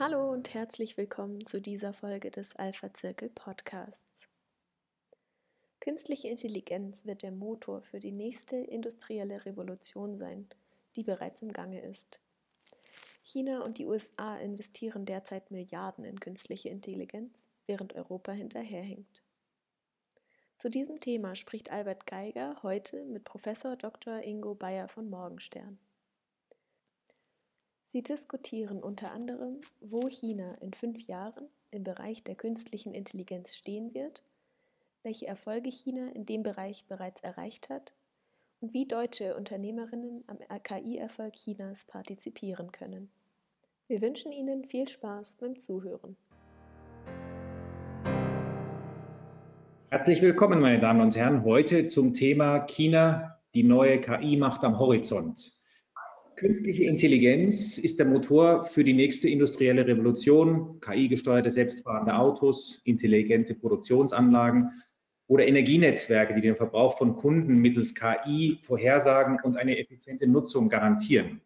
Hallo und herzlich willkommen zu dieser Folge des Alpha Zirkel Podcasts. Künstliche Intelligenz wird der Motor für die nächste industrielle Revolution sein, die bereits im Gange ist. China und die USA investieren derzeit Milliarden in künstliche Intelligenz, während Europa hinterherhinkt. Zu diesem Thema spricht Albert Geiger heute mit Professor Dr. Ingo Bayer von Morgenstern. Sie diskutieren unter anderem, wo China in fünf Jahren im Bereich der künstlichen Intelligenz stehen wird, welche Erfolge China in dem Bereich bereits erreicht hat und wie deutsche Unternehmerinnen am KI-Erfolg Chinas partizipieren können. Wir wünschen Ihnen viel Spaß beim Zuhören. Herzlich willkommen, meine Damen und Herren, heute zum Thema China, die neue KI-Macht am Horizont. Künstliche Intelligenz ist der Motor für die nächste industrielle Revolution. KI-gesteuerte selbstfahrende Autos, intelligente Produktionsanlagen oder Energienetzwerke, die den Verbrauch von Kunden mittels KI vorhersagen und eine effiziente Nutzung garantieren.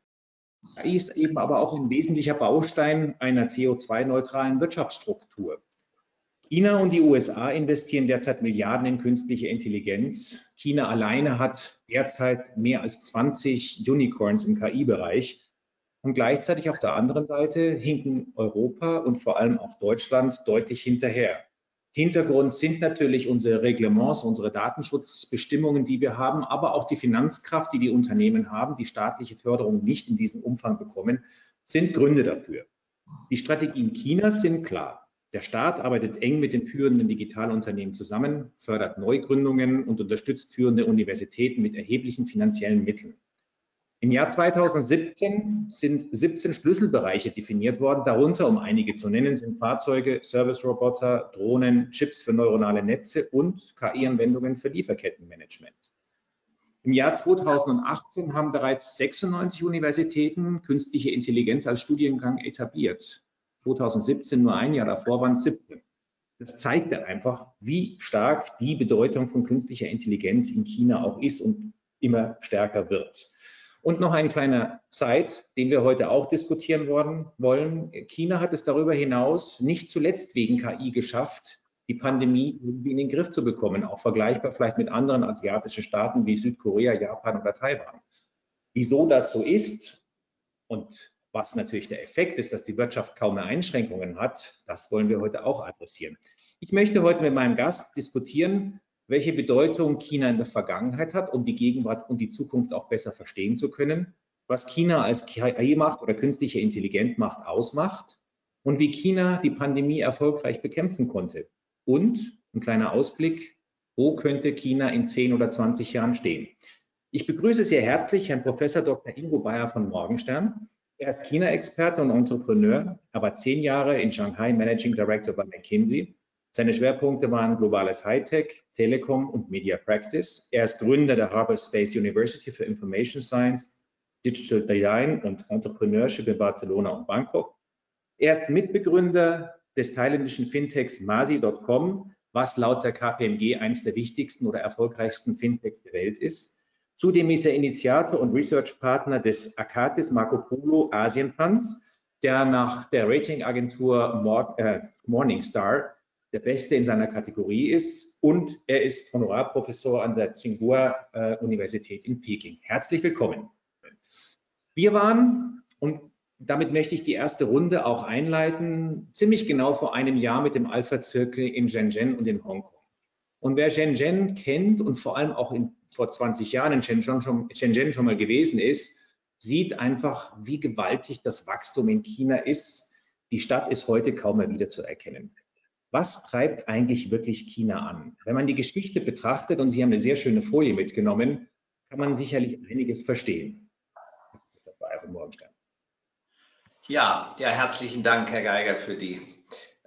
KI ist eben aber auch ein wesentlicher Baustein einer CO2-neutralen Wirtschaftsstruktur. China und die USA investieren derzeit Milliarden in künstliche Intelligenz. China alleine hat derzeit mehr als 20 Unicorns im KI-Bereich. Und gleichzeitig auf der anderen Seite hinken Europa und vor allem auch Deutschland deutlich hinterher. Hintergrund sind natürlich unsere Reglements, unsere Datenschutzbestimmungen, die wir haben, aber auch die Finanzkraft, die die Unternehmen haben, die staatliche Förderung nicht in diesem Umfang bekommen, sind Gründe dafür. Die Strategien Chinas sind klar. Der Staat arbeitet eng mit den führenden Digitalunternehmen zusammen, fördert Neugründungen und unterstützt führende Universitäten mit erheblichen finanziellen Mitteln. Im Jahr 2017 sind 17 Schlüsselbereiche definiert worden. Darunter, um einige zu nennen, sind Fahrzeuge, Service-Roboter, Drohnen, Chips für neuronale Netze und KI-Anwendungen für Lieferkettenmanagement. Im Jahr 2018 haben bereits 96 Universitäten künstliche Intelligenz als Studiengang etabliert. 2017 nur ein Jahr davor waren es 17. Das zeigt einfach, wie stark die Bedeutung von künstlicher Intelligenz in China auch ist und immer stärker wird. Und noch ein kleiner Zeit, den wir heute auch diskutieren worden, wollen. China hat es darüber hinaus nicht zuletzt wegen KI geschafft, die Pandemie irgendwie in den Griff zu bekommen, auch vergleichbar vielleicht mit anderen asiatischen Staaten wie Südkorea, Japan oder Taiwan. Wieso das so ist und was natürlich der Effekt ist, dass die Wirtschaft kaum mehr Einschränkungen hat, das wollen wir heute auch adressieren. Ich möchte heute mit meinem Gast diskutieren, welche Bedeutung China in der Vergangenheit hat, um die Gegenwart und die Zukunft auch besser verstehen zu können, was China als KI-Macht oder künstliche Intelligenzmacht ausmacht und wie China die Pandemie erfolgreich bekämpfen konnte. Und ein kleiner Ausblick, wo könnte China in 10 oder 20 Jahren stehen? Ich begrüße sehr herzlich Herrn Professor Dr. Ingo Bayer von Morgenstern. Er ist China-Experte und Entrepreneur, aber zehn Jahre in Shanghai Managing Director bei McKinsey. Seine Schwerpunkte waren globales Hightech, Telekom und Media Practice. Er ist Gründer der Harvard Space University for Information Science, Digital Design und Entrepreneurship in Barcelona und Bangkok. Er ist Mitbegründer des thailändischen Fintechs Masi.com, was laut der KPMG eines der wichtigsten oder erfolgreichsten Fintechs der Welt ist. Zudem ist er Initiator und Research-Partner des Akatis Marco Polo Asien Funds, der nach der Ratingagentur äh, Morningstar der Beste in seiner Kategorie ist und er ist Honorarprofessor an der Tsinghua äh, Universität in Peking. Herzlich willkommen. Wir waren, und damit möchte ich die erste Runde auch einleiten, ziemlich genau vor einem Jahr mit dem Alpha-Zirkel in Shenzhen und in Hongkong. Und wer Shenzhen kennt und vor allem auch in, vor 20 Jahren in Shenzhen schon, Shenzhen schon mal gewesen ist, sieht einfach, wie gewaltig das Wachstum in China ist. Die Stadt ist heute kaum mehr wiederzuerkennen. Was treibt eigentlich wirklich China an? Wenn man die Geschichte betrachtet, und Sie haben eine sehr schöne Folie mitgenommen, kann man sicherlich einiges verstehen. Ja, ja, herzlichen Dank, Herr Geiger, für die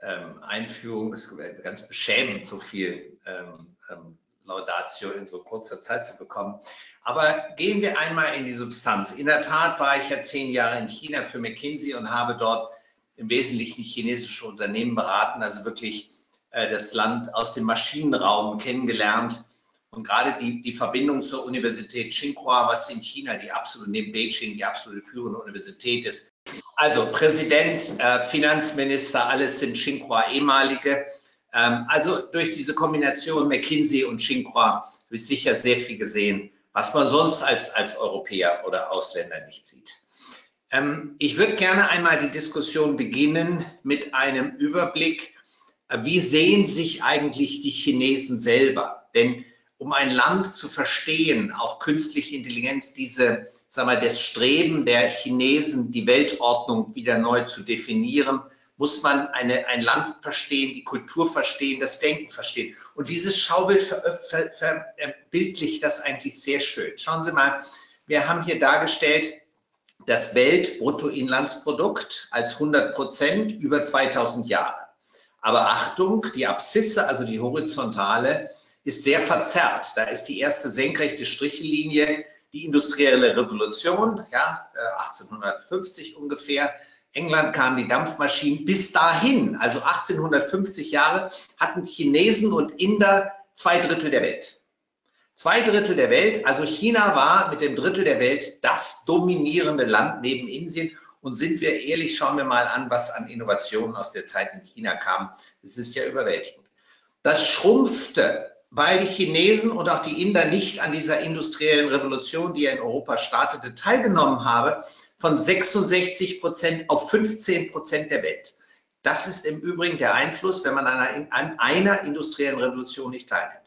ähm, Einführung. Es ist ganz beschämend, so viel ähm, ähm, Laudatio in so kurzer Zeit zu bekommen. Aber gehen wir einmal in die Substanz. In der Tat war ich ja zehn Jahre in China für McKinsey und habe dort im Wesentlichen chinesische Unternehmen beraten, also wirklich äh, das Land aus dem Maschinenraum kennengelernt. Und gerade die, die Verbindung zur Universität Tsinghua, was in China die absolute, neben Beijing, die absolute führende Universität ist, Also Präsident, äh, Finanzminister, alles sind Xinhua ehemalige. Ähm, also durch diese Kombination McKinsey und Xinhua habe ich sicher sehr viel gesehen, was man sonst als, als Europäer oder Ausländer nicht sieht. Ähm, ich würde gerne einmal die Diskussion beginnen mit einem Überblick. Äh, wie sehen sich eigentlich die Chinesen selber? Denn um ein Land zu verstehen, auch künstliche Intelligenz, diese, sag mal, das Streben der Chinesen, die Weltordnung wieder neu zu definieren, muss man eine, ein Land verstehen, die Kultur verstehen, das Denken verstehen. Und dieses Schaubild verbildlicht das eigentlich sehr schön. Schauen Sie mal, wir haben hier dargestellt das Weltbruttoinlandsprodukt als 100 Prozent über 2000 Jahre. Aber Achtung, die Abszisse, also die horizontale, ist sehr verzerrt. Da ist die erste senkrechte Strichlinie die industrielle Revolution, ja, 1850 äh, ungefähr. England kamen die Dampfmaschinen. Bis dahin, also 1850 Jahre, hatten Chinesen und Inder zwei Drittel der Welt. Zwei Drittel der Welt, also China war mit dem Drittel der Welt das dominierende Land neben Indien. Und sind wir ehrlich, schauen wir mal an, was an Innovationen aus der Zeit in China kam. Es ist ja überwältigend. Das schrumpfte, weil die Chinesen und auch die Inder nicht an dieser industriellen Revolution, die ja in Europa startete, teilgenommen haben von 66 Prozent auf 15 Prozent der Welt. Das ist im Übrigen der Einfluss, wenn man an einer, an einer industriellen Revolution nicht teilnimmt.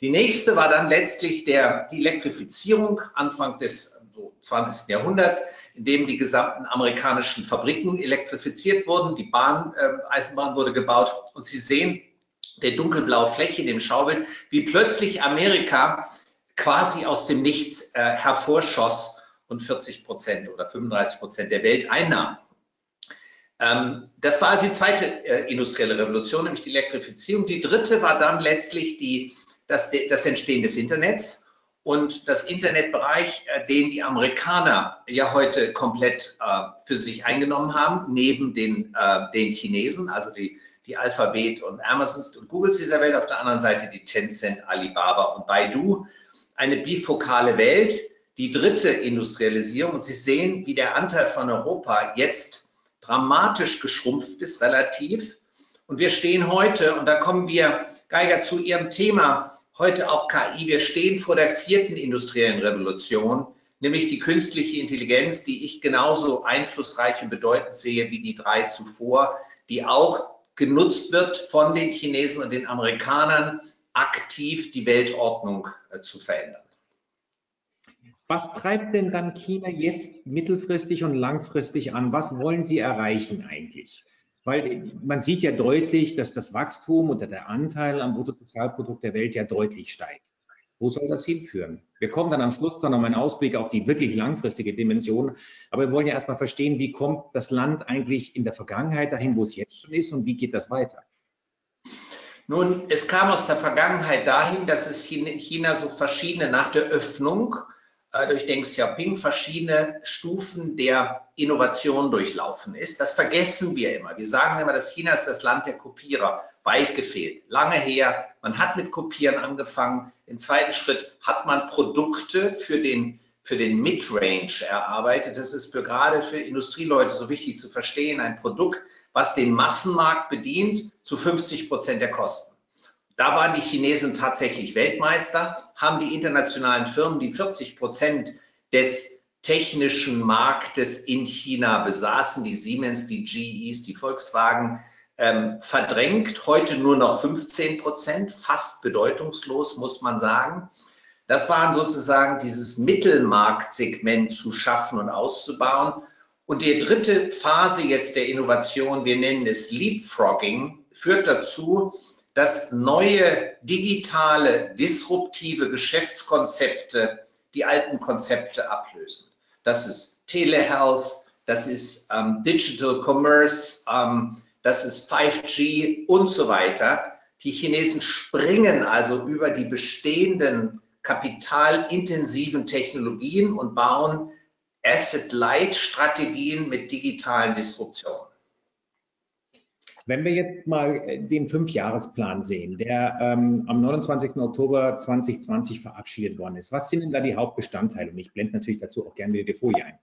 Die nächste war dann letztlich der, die Elektrifizierung Anfang des so 20. Jahrhunderts, in dem die gesamten amerikanischen Fabriken elektrifiziert wurden, die Bahn, äh, Eisenbahn wurde gebaut und Sie sehen der dunkelblaue Fläche in dem Schaubild, wie plötzlich Amerika quasi aus dem Nichts äh, hervorschoss und 40 Prozent oder 35 Prozent der Welt einnahm. Ähm, das war also die zweite äh, industrielle Revolution, nämlich die Elektrifizierung. Die dritte war dann letztlich die, das, das Entstehen des Internets und das Internetbereich, äh, den die Amerikaner ja heute komplett äh, für sich eingenommen haben, neben den, äh, den Chinesen, also die, die Alphabet und Amazons und Googles dieser Welt, auf der anderen Seite die Tencent, Alibaba und Baidu. Eine bifokale Welt, die dritte Industrialisierung. Und Sie sehen, wie der Anteil von Europa jetzt dramatisch geschrumpft ist, relativ. Und wir stehen heute, und da kommen wir, Geiger, zu Ihrem Thema, heute auch KI, wir stehen vor der vierten industriellen Revolution, nämlich die künstliche Intelligenz, die ich genauso einflussreich und bedeutend sehe wie die drei zuvor, die auch genutzt wird von den Chinesen und den Amerikanern, aktiv die Weltordnung äh, zu verändern. Was treibt denn dann China jetzt mittelfristig und langfristig an? Was wollen sie erreichen eigentlich? Weil man sieht ja deutlich, dass das Wachstum oder der Anteil am Bruttosozialprodukt der Welt ja deutlich steigt. Wo soll das hinführen? Wir kommen dann am Schluss dann noch einen Ausblick auf die wirklich langfristige Dimension. Aber wir wollen ja erstmal verstehen, wie kommt das Land eigentlich in der Vergangenheit dahin, wo es jetzt schon ist und wie geht das weiter? Nun, es kam aus der Vergangenheit dahin, dass es China so verschiedene nach der Öffnung durch Deng Xiaoping verschiedene Stufen der Innovation durchlaufen ist. Das vergessen wir immer. Wir sagen immer, dass China ist das Land der Kopierer. Weit gefehlt. Lange her. Man hat mit Kopieren angefangen. Im zweiten Schritt hat man Produkte für den, für den Midrange erarbeitet. Das ist für gerade für Industrieleute so wichtig zu verstehen. Ein Produkt, was den Massenmarkt bedient, zu 50 Prozent der Kosten. Da waren die Chinesen tatsächlich Weltmeister, haben die internationalen Firmen, die 40 Prozent des technischen Marktes in China besaßen, die Siemens, die GEs, die Volkswagen, ähm, verdrängt. Heute nur noch 15 Prozent, fast bedeutungslos, muss man sagen. Das waren sozusagen dieses Mittelmarktsegment zu schaffen und auszubauen. Und die dritte Phase jetzt der Innovation, wir nennen es Leapfrogging, führt dazu, dass neue digitale, disruptive Geschäftskonzepte die alten Konzepte ablösen. Das ist Telehealth, das ist ähm, Digital Commerce, ähm, das ist 5G und so weiter. Die Chinesen springen also über die bestehenden kapitalintensiven Technologien und bauen Asset-Light-Strategien mit digitalen Disruptionen. Wenn wir jetzt mal äh, den Fünfjahresplan sehen, der ähm, am 29. Oktober 2020 verabschiedet worden ist, was sind denn da die Hauptbestandteile? Und ich blende natürlich dazu auch gerne wieder die Folie ein.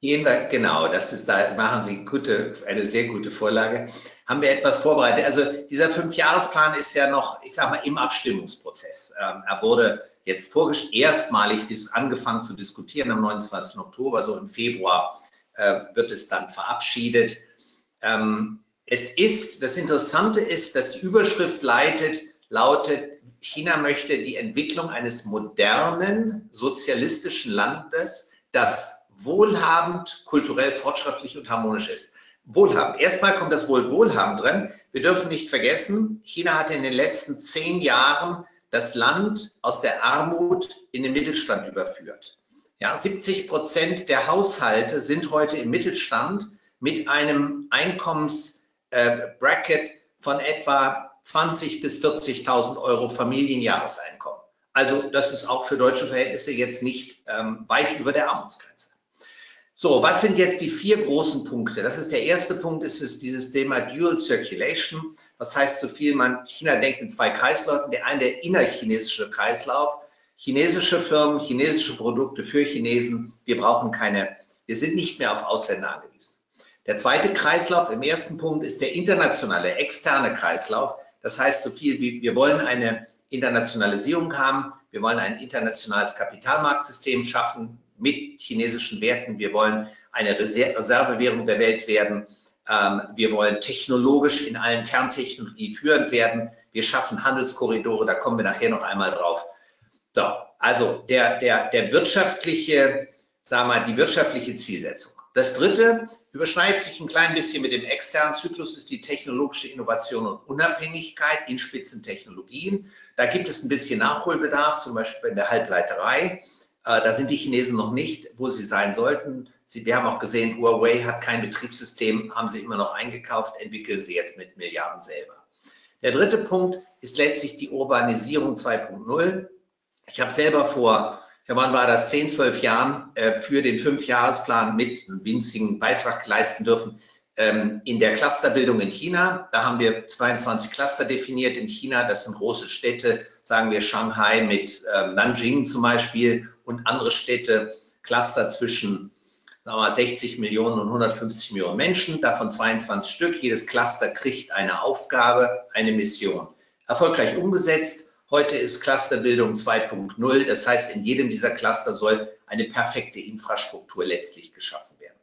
Gehen wir, genau, das ist, da machen Sie gute, eine sehr gute Vorlage. Haben wir etwas vorbereitet? Also dieser Fünfjahresplan ist ja noch, ich sage mal, im Abstimmungsprozess. Ähm, er wurde jetzt erstmalig angefangen zu diskutieren am 29. Oktober, so im Februar äh, wird es dann verabschiedet. Ähm, es ist, das Interessante ist, dass die Überschrift leitet, lautet, China möchte die Entwicklung eines modernen sozialistischen Landes, das wohlhabend, kulturell fortschrittlich und harmonisch ist. Wohlhabend. Erstmal kommt das Wohl Wohlhabend drin. Wir dürfen nicht vergessen, China hatte in den letzten zehn Jahren das Land aus der Armut in den Mittelstand überführt. Ja, 70 Prozent der Haushalte sind heute im Mittelstand mit einem Einkommensbracket äh, von etwa 20 bis 40.000 Euro Familienjahreseinkommen. Also das ist auch für deutsche Verhältnisse jetzt nicht ähm, weit über der Armutsgrenze. So, was sind jetzt die vier großen Punkte? Das ist der erste Punkt, ist es dieses Thema Dual Circulation. Was heißt so viel? Man, China denkt in zwei Kreisläufen. Der eine, der innerchinesische Kreislauf. Chinesische Firmen, chinesische Produkte für Chinesen. Wir brauchen keine, wir sind nicht mehr auf Ausländer angewiesen. Der zweite Kreislauf im ersten Punkt ist der internationale, externe Kreislauf. Das heißt so viel wie, wir wollen eine Internationalisierung haben. Wir wollen ein internationales Kapitalmarktsystem schaffen mit chinesischen Werten. Wir wollen eine Reservewährung der Welt werden. Ähm, wir wollen technologisch in allen Kerntechnologien führend werden. Wir schaffen Handelskorridore, da kommen wir nachher noch einmal drauf. So, also der, der, der wirtschaftliche, sagen mal, die wirtschaftliche Zielsetzung. Das dritte überschneidet sich ein klein bisschen mit dem externen Zyklus, ist die technologische Innovation und Unabhängigkeit in Spitzentechnologien. Da gibt es ein bisschen Nachholbedarf, zum Beispiel in der Halbleiterei. Äh, da sind die Chinesen noch nicht, wo sie sein sollten. Sie, wir haben auch gesehen, Huawei hat kein Betriebssystem, haben sie immer noch eingekauft, entwickeln sie jetzt mit Milliarden selber. Der dritte Punkt ist letztlich die Urbanisierung 2.0. Ich habe selber vor, wann war das, 10, 12 Jahren äh, für den Fünfjahresplan mit einem winzigen Beitrag leisten dürfen ähm, in der Clusterbildung in China. Da haben wir 22 Cluster definiert in China. Das sind große Städte, sagen wir Shanghai mit ähm, Nanjing zum Beispiel und andere Städte, Cluster zwischen sagen wir, 60 Millionen und 150 Millionen Menschen, davon 22 Stück. Jedes Cluster kriegt eine Aufgabe, eine Mission. Erfolgreich umgesetzt. Heute ist Clusterbildung 2.0. Das heißt, in jedem dieser Cluster soll eine perfekte Infrastruktur letztlich geschaffen werden.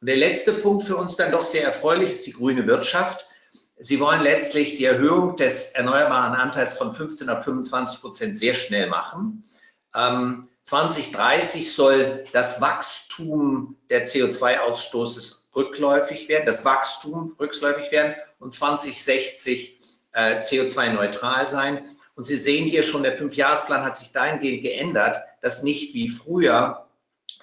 Und der letzte Punkt für uns dann doch sehr erfreulich ist die grüne Wirtschaft. Sie wollen letztlich die Erhöhung des erneuerbaren Anteils von 15 auf 25 Prozent sehr schnell machen. Ähm, 2030 soll das Wachstum der CO2-Ausstoßes rückläufig werden, das Wachstum rückläufig werden und 2060 äh, CO2-neutral sein. Und Sie sehen hier schon, der Fünfjahresplan hat sich dahingehend geändert, dass nicht wie früher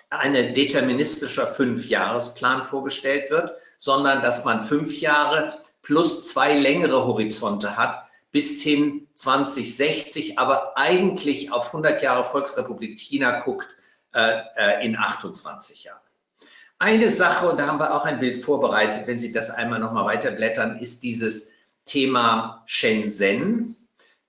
ein deterministischer Fünfjahresplan vorgestellt wird, sondern dass man fünf Jahre plus zwei längere Horizonte hat, bis hin 2060, aber eigentlich auf 100 Jahre Volksrepublik China guckt äh, äh in 28 Jahren. Eine Sache, und da haben wir auch ein Bild vorbereitet, wenn Sie das einmal nochmal weiterblättern, ist dieses Thema Shenzhen,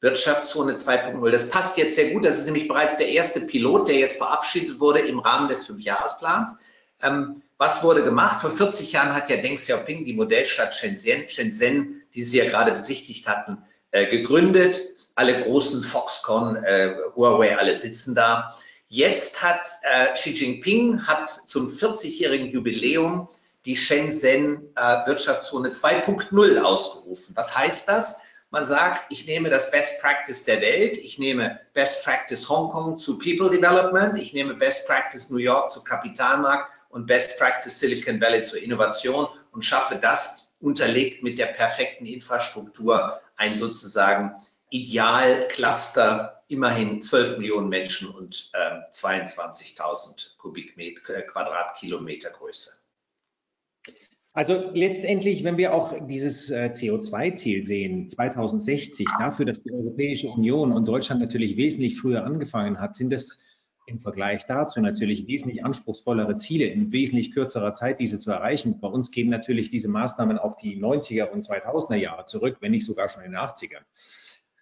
Wirtschaftszone 2.0. Das passt jetzt sehr gut. Das ist nämlich bereits der erste Pilot, der jetzt verabschiedet wurde im Rahmen des Fünfjahresplans. Ähm, was wurde gemacht? Vor 40 Jahren hat ja Deng Xiaoping die Modellstadt Shenzhen, Shenzhen die Sie ja gerade besichtigt hatten, äh, gegründet. Alle großen Foxconn, äh, Huawei, alle sitzen da. Jetzt hat äh, Xi Jinping hat zum 40-jährigen Jubiläum die Shenzhen äh, Wirtschaftszone 2.0 ausgerufen. Was heißt das? Man sagt, ich nehme das Best Practice der Welt, ich nehme Best Practice Hongkong zu People Development, ich nehme Best Practice New York zu Kapitalmarkt und Best Practice Silicon Valley zur Innovation und schaffe das unterlegt mit der perfekten Infrastruktur ein sozusagen Idealcluster, immerhin 12 Millionen Menschen und äh, 22.000 Kubikmeter, Quadratkilometer Größe. Also letztendlich, wenn wir auch dieses äh, CO2-Ziel sehen, 2060, dafür, dass die Europäische Union und Deutschland natürlich wesentlich früher angefangen hat, sind es im Vergleich dazu natürlich wesentlich anspruchsvollere Ziele in wesentlich kürzerer Zeit, diese zu erreichen. Bei uns gehen natürlich diese Maßnahmen auf die 90er und 2000er Jahre zurück, wenn nicht sogar schon in den 80ern.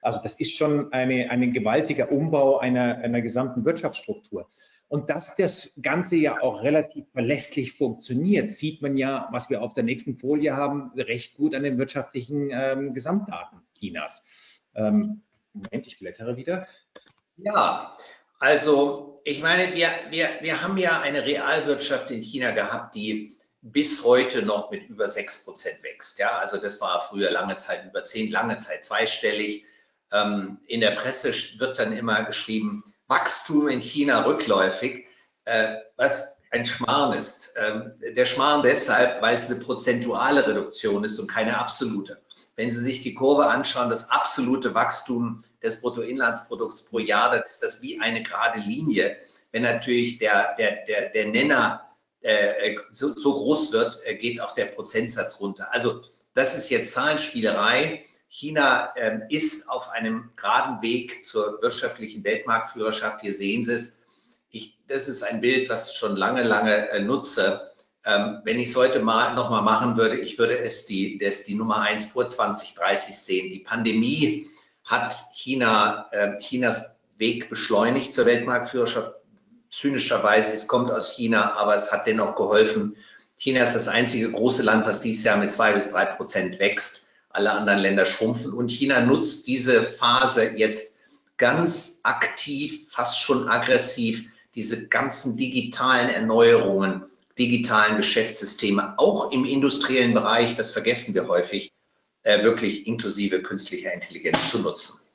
Also das ist schon eine, ein gewaltiger Umbau einer, einer gesamten Wirtschaftsstruktur. Und dass das Ganze ja auch relativ verlässlich funktioniert, sieht man ja, was wir auf der nächsten Folie haben, recht gut an den wirtschaftlichen ähm, Gesamtdaten Chinas. Ähm, Moment, ich blättere wieder. Ja, also ich meine, wir, wir, wir haben ja eine Realwirtschaft in China gehabt, die bis heute noch mit über 6 Prozent wächst. Ja, also das war früher lange Zeit über 10, lange Zeit zweistellig. Ähm, in der Presse wird dann immer geschrieben, Wachstum in China rückläufig, äh, was ein Schmarrn ist. Ähm, der Schmarrn deshalb, weil es eine prozentuale Reduktion ist und keine absolute. Wenn Sie sich die Kurve anschauen, das absolute Wachstum des Bruttoinlandsprodukts pro Jahr, dann ist das wie eine gerade Linie. Wenn natürlich der, der, der, der Nenner äh, so, so, groß wird, äh, geht auch der Prozentsatz runter. Also das ist jetzt Zahlenspielerei. China ähm, ist auf einem geraden Weg zur wirtschaftlichen Weltmarktführerschaft. Hier sehen Sie es. Ich, das ist ein Bild, was ich schon lange, lange äh, nutze. Ähm, wenn ich es heute mal nochmal machen würde, ich würde es die, das die Nummer eins vor 2030 sehen. Die Pandemie hat China, äh, Chinas Weg beschleunigt zur Weltmarktführerschaft. Zynischerweise, es kommt aus China, aber es hat dennoch geholfen. China ist das einzige große Land, was dieses Jahr mit zwei bis drei Prozent wächst alle anderen Länder schrumpfen. Und China nutzt diese Phase jetzt ganz aktiv, fast schon aggressiv, diese ganzen digitalen Erneuerungen, digitalen Geschäftssysteme, auch im industriellen Bereich, das vergessen wir häufig, äh, wirklich inklusive künstlicher Intelligenz zu nutzen.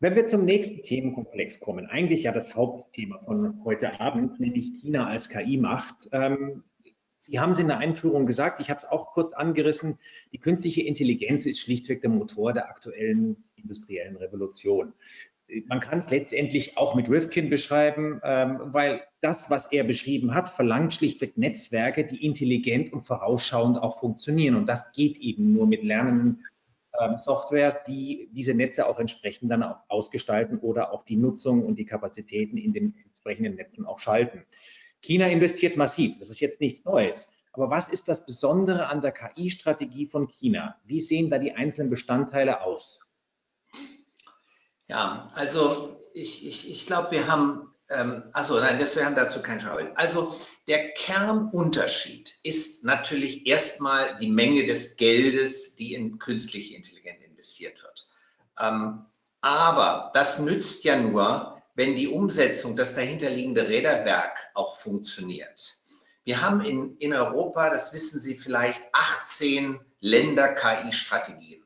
Wenn wir zum nächsten Themenkomplex kommen, eigentlich ja das Hauptthema von heute Abend, nämlich China als KI-Macht, ähm, Sie haben es in der Einführung gesagt, ich habe es auch kurz angerissen, die künstliche Intelligenz ist schlichtweg der Motor der aktuellen industriellen Revolution. Man kann es letztendlich auch mit Rifkin beschreiben, ähm, weil das, was er beschrieben hat, verlangt schlichtweg Netzwerke, die intelligent und vorausschauend auch funktionieren. Und das geht eben nur mit lernenden ähm, Softwares, die diese Netze auch entsprechend dann auch ausgestalten oder auch die Nutzung und die Kapazitäten in den entsprechenden Netzen auch schalten. China investiert massiv. Das ist jetzt nichts Neues. Aber was ist das Besondere an der KI-Strategie von China? Wie sehen da die einzelnen Bestandteile aus? Ja, also ich, ich, ich glaube, wir haben, ähm, also nein, das, wir haben dazu kein Schau. Also der Kernunterschied ist natürlich erstmal die Menge des Geldes, die in künstliche Intelligenz investiert wird. Ähm, aber das nützt ja nur, wenn die Umsetzung, das dahinterliegende Räderwerk auch funktioniert. Wir haben in, in Europa, das wissen Sie vielleicht, 18 Länder-KI-Strategien.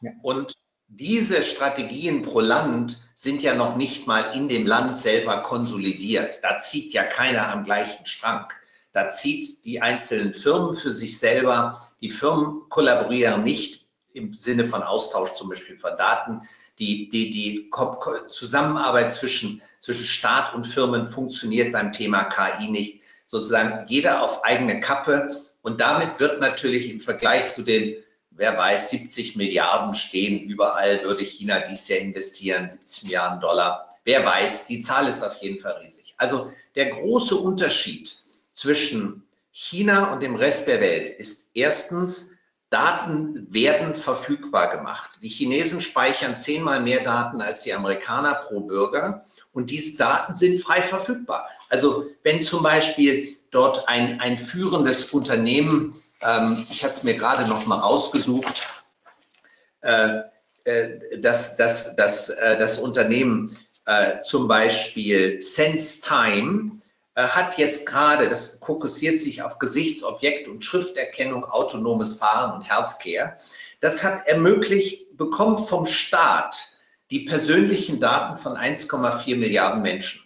Ja. Und diese Strategien pro Land sind ja noch nicht mal in dem Land selber konsolidiert. Da zieht ja keiner am gleichen Strang. Da zieht die einzelnen Firmen für sich selber. Die Firmen kollaborieren nicht im Sinne von Austausch zum Beispiel von Daten die, die, die Zusammenarbeit zwischen, zwischen Staat und Firmen funktioniert beim Thema KI nicht. Sozusagen jeder auf eigene Kappe. Und damit wird natürlich im Vergleich zu den, wer weiß, 70 Milliarden stehen überall, würde China dies Jahr investieren, 70 Milliarden Dollar. Wer weiß, die Zahl ist auf jeden Fall riesig. Also der große Unterschied zwischen China und dem Rest der Welt ist erstens, Daten werden verfügbar gemacht. Die Chinesen speichern zehnmal mehr Daten als die Amerikaner pro Bürger und diese Daten sind frei verfügbar. Also wenn zum Beispiel dort ein, ein führendes Unternehmen, ähm, ich hatte es mir gerade noch mal rausgesucht, äh, äh, das, das, das, äh, das Unternehmen äh, zum Beispiel SenseTime äh, hat jetzt gerade, das fokussiert sich auf Gesichtsobjekt und Schrifterkennung, autonomes Fahren und Healthcare. Das hat ermöglicht, bekommt vom Staat die persönlichen Daten von 1,4 Milliarden Menschen.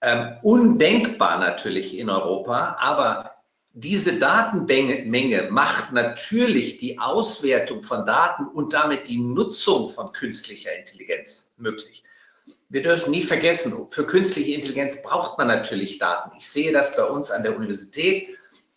Ähm, undenkbar natürlich in Europa, aber diese Datenmenge macht natürlich die Auswertung von Daten und damit die Nutzung von künstlicher Intelligenz möglich wir dürfen nie vergessen, für künstliche Intelligenz braucht man natürlich Daten. Ich sehe das bei uns an der Universität.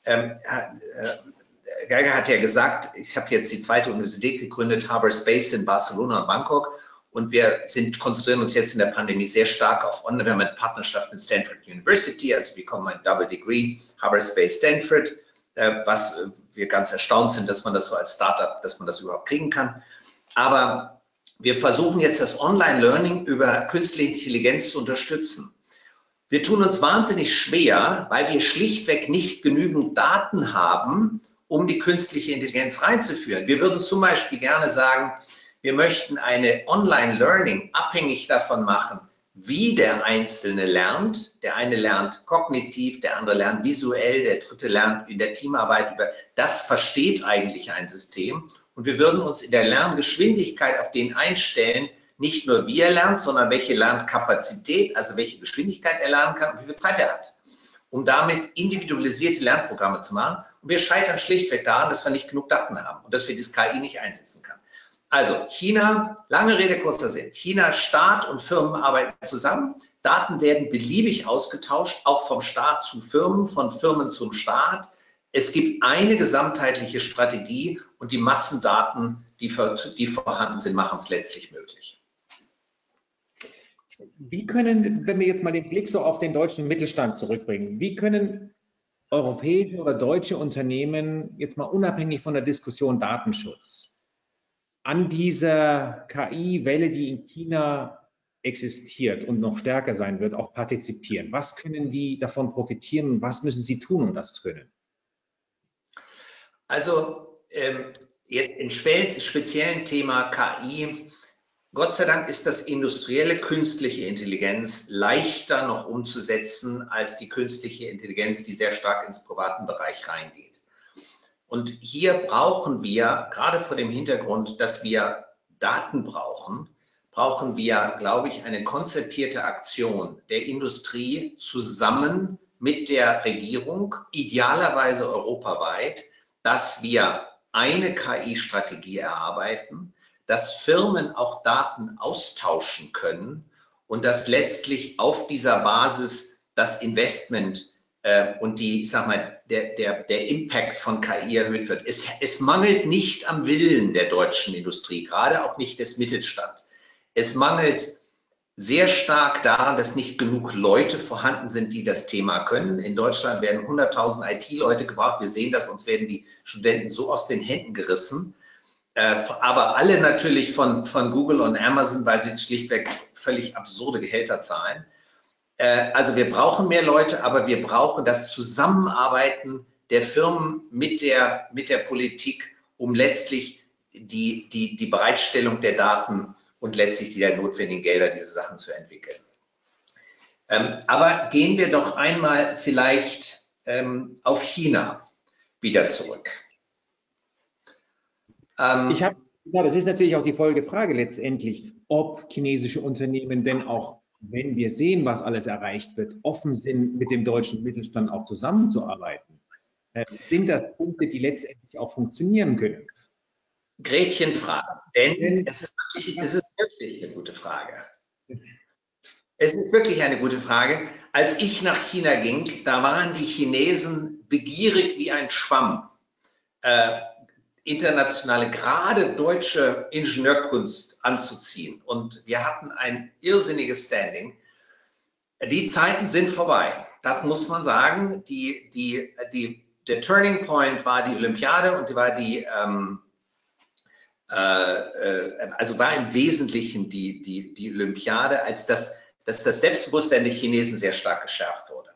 Ähm, äh, Geiger hat ja gesagt, ich habe jetzt die zweite Universität gegründet, Harbor Space in Barcelona und Bangkok. Und wir sind, konzentrieren uns jetzt in der Pandemie sehr stark auf Online. Wir haben eine Partnerschaft mit Stanford University, also wir bekommen ein Double Degree, Harbor Space Stanford, äh, was äh, wir ganz erstaunt sind, dass man das so als Startup, dass man das überhaupt kriegen kann. Aber wir versuchen jetzt das Online-Learning über künstliche Intelligenz zu unterstützen. Wir tun uns wahnsinnig schwer, weil wir schlichtweg nicht genügend Daten haben, um die künstliche Intelligenz reinzuführen. Wir würden zum Beispiel gerne sagen, wir möchten eine Online-Learning abhängig davon machen, wie der Einzelne lernt. Der eine lernt kognitiv, der andere lernt visuell, der dritte lernt in der Teamarbeit über. Das versteht eigentlich ein System. Und wir würden uns in der Lerngeschwindigkeit auf den einstellen, nicht nur wie er lernt, sondern welche Lernkapazität, also welche Geschwindigkeit er lernen kann und wie viel Zeit er hat, um damit individualisierte Lernprogramme zu machen. Und wir scheitern schlichtweg daran, dass wir nicht genug Daten haben und dass wir das KI nicht einsetzen können. Also China, lange Rede, kurzer Sinn. China, Staat und Firmen arbeiten zusammen. Daten werden beliebig ausgetauscht, auch vom Staat zu Firmen, von Firmen zum Staat. Es gibt eine gesamtheitliche Strategie und die Massendaten, die, die vorhanden sind, machen es letztlich möglich. Wie können, wenn wir jetzt mal den Blick so auf den deutschen Mittelstand zurückbringen, wie können europäische oder deutsche Unternehmen jetzt mal unabhängig von der Diskussion Datenschutz an dieser KI-Welle, die in China existiert und noch stärker sein wird, auch partizipieren? Was können die davon profitieren was müssen sie tun, um das zu können? Also ähm, jetzt im speziellen Thema KI, Gott sei Dank ist das industrielle künstliche Intelligenz leichter noch umzusetzen als die künstliche Intelligenz, die sehr stark ins privaten Bereich reingeht. Und hier brauchen wir, gerade vor dem Hintergrund, dass wir Daten brauchen, brauchen wir, glaube ich, eine konzertierte Aktion der Industrie zusammen mit der Regierung, idealerweise europaweit, dass wir eine KI-Strategie erarbeiten, dass Firmen auch Daten austauschen können und dass letztlich auf dieser Basis das Investment äh, und die, ich sag mal, der, der, der Impact von KI erhöht wird. Es, es mangelt nicht am Willen der deutschen Industrie, gerade auch nicht des Mittelstands. Es mangelt sehr stark daran, dass nicht genug Leute vorhanden sind, die das Thema können. In Deutschland werden 100.000 IT-Leute gebraucht. Wir sehen das, uns werden die Studenten so aus den Händen gerissen. Äh, aber alle natürlich von, von Google und Amazon, weil sie schlichtweg völlig absurde Gehälter zahlen. Äh, also wir brauchen mehr Leute, aber wir brauchen das Zusammenarbeiten der Firmen mit der, mit der Politik, um letztlich die, die, die Bereitstellung der Daten und letztlich die notwendigen Gelder, diese Sachen zu entwickeln. Ähm, aber gehen wir doch einmal vielleicht ähm, auf China wieder zurück. Ähm, ich habe, ja, das ist natürlich auch die Folgefrage letztendlich, ob chinesische Unternehmen denn auch wenn wir sehen, was alles erreicht wird, offen sind, mit dem deutschen Mittelstand auch zusammenzuarbeiten, äh, sind das Punkte, die letztendlich auch funktionieren können? Gretchenfrage, denn es ist, wirklich, es ist wirklich eine gute Frage. Es ist wirklich eine gute Frage. Als ich nach China ging, da waren die Chinesen begierig wie ein Schwamm. Äh, internationale, gerade deutsche Ingenieurkunst anzuziehen. Und wir hatten ein irrsinniges Standing. Die Zeiten sind vorbei. Das muss man sagen. Die, die, die, der Turning Point war die Olympiade und war die, ähm, äh, äh, also war im Wesentlichen die, die, die Olympiade, als das, dass das Selbstbewusstsein der Chinesen sehr stark geschärft wurde.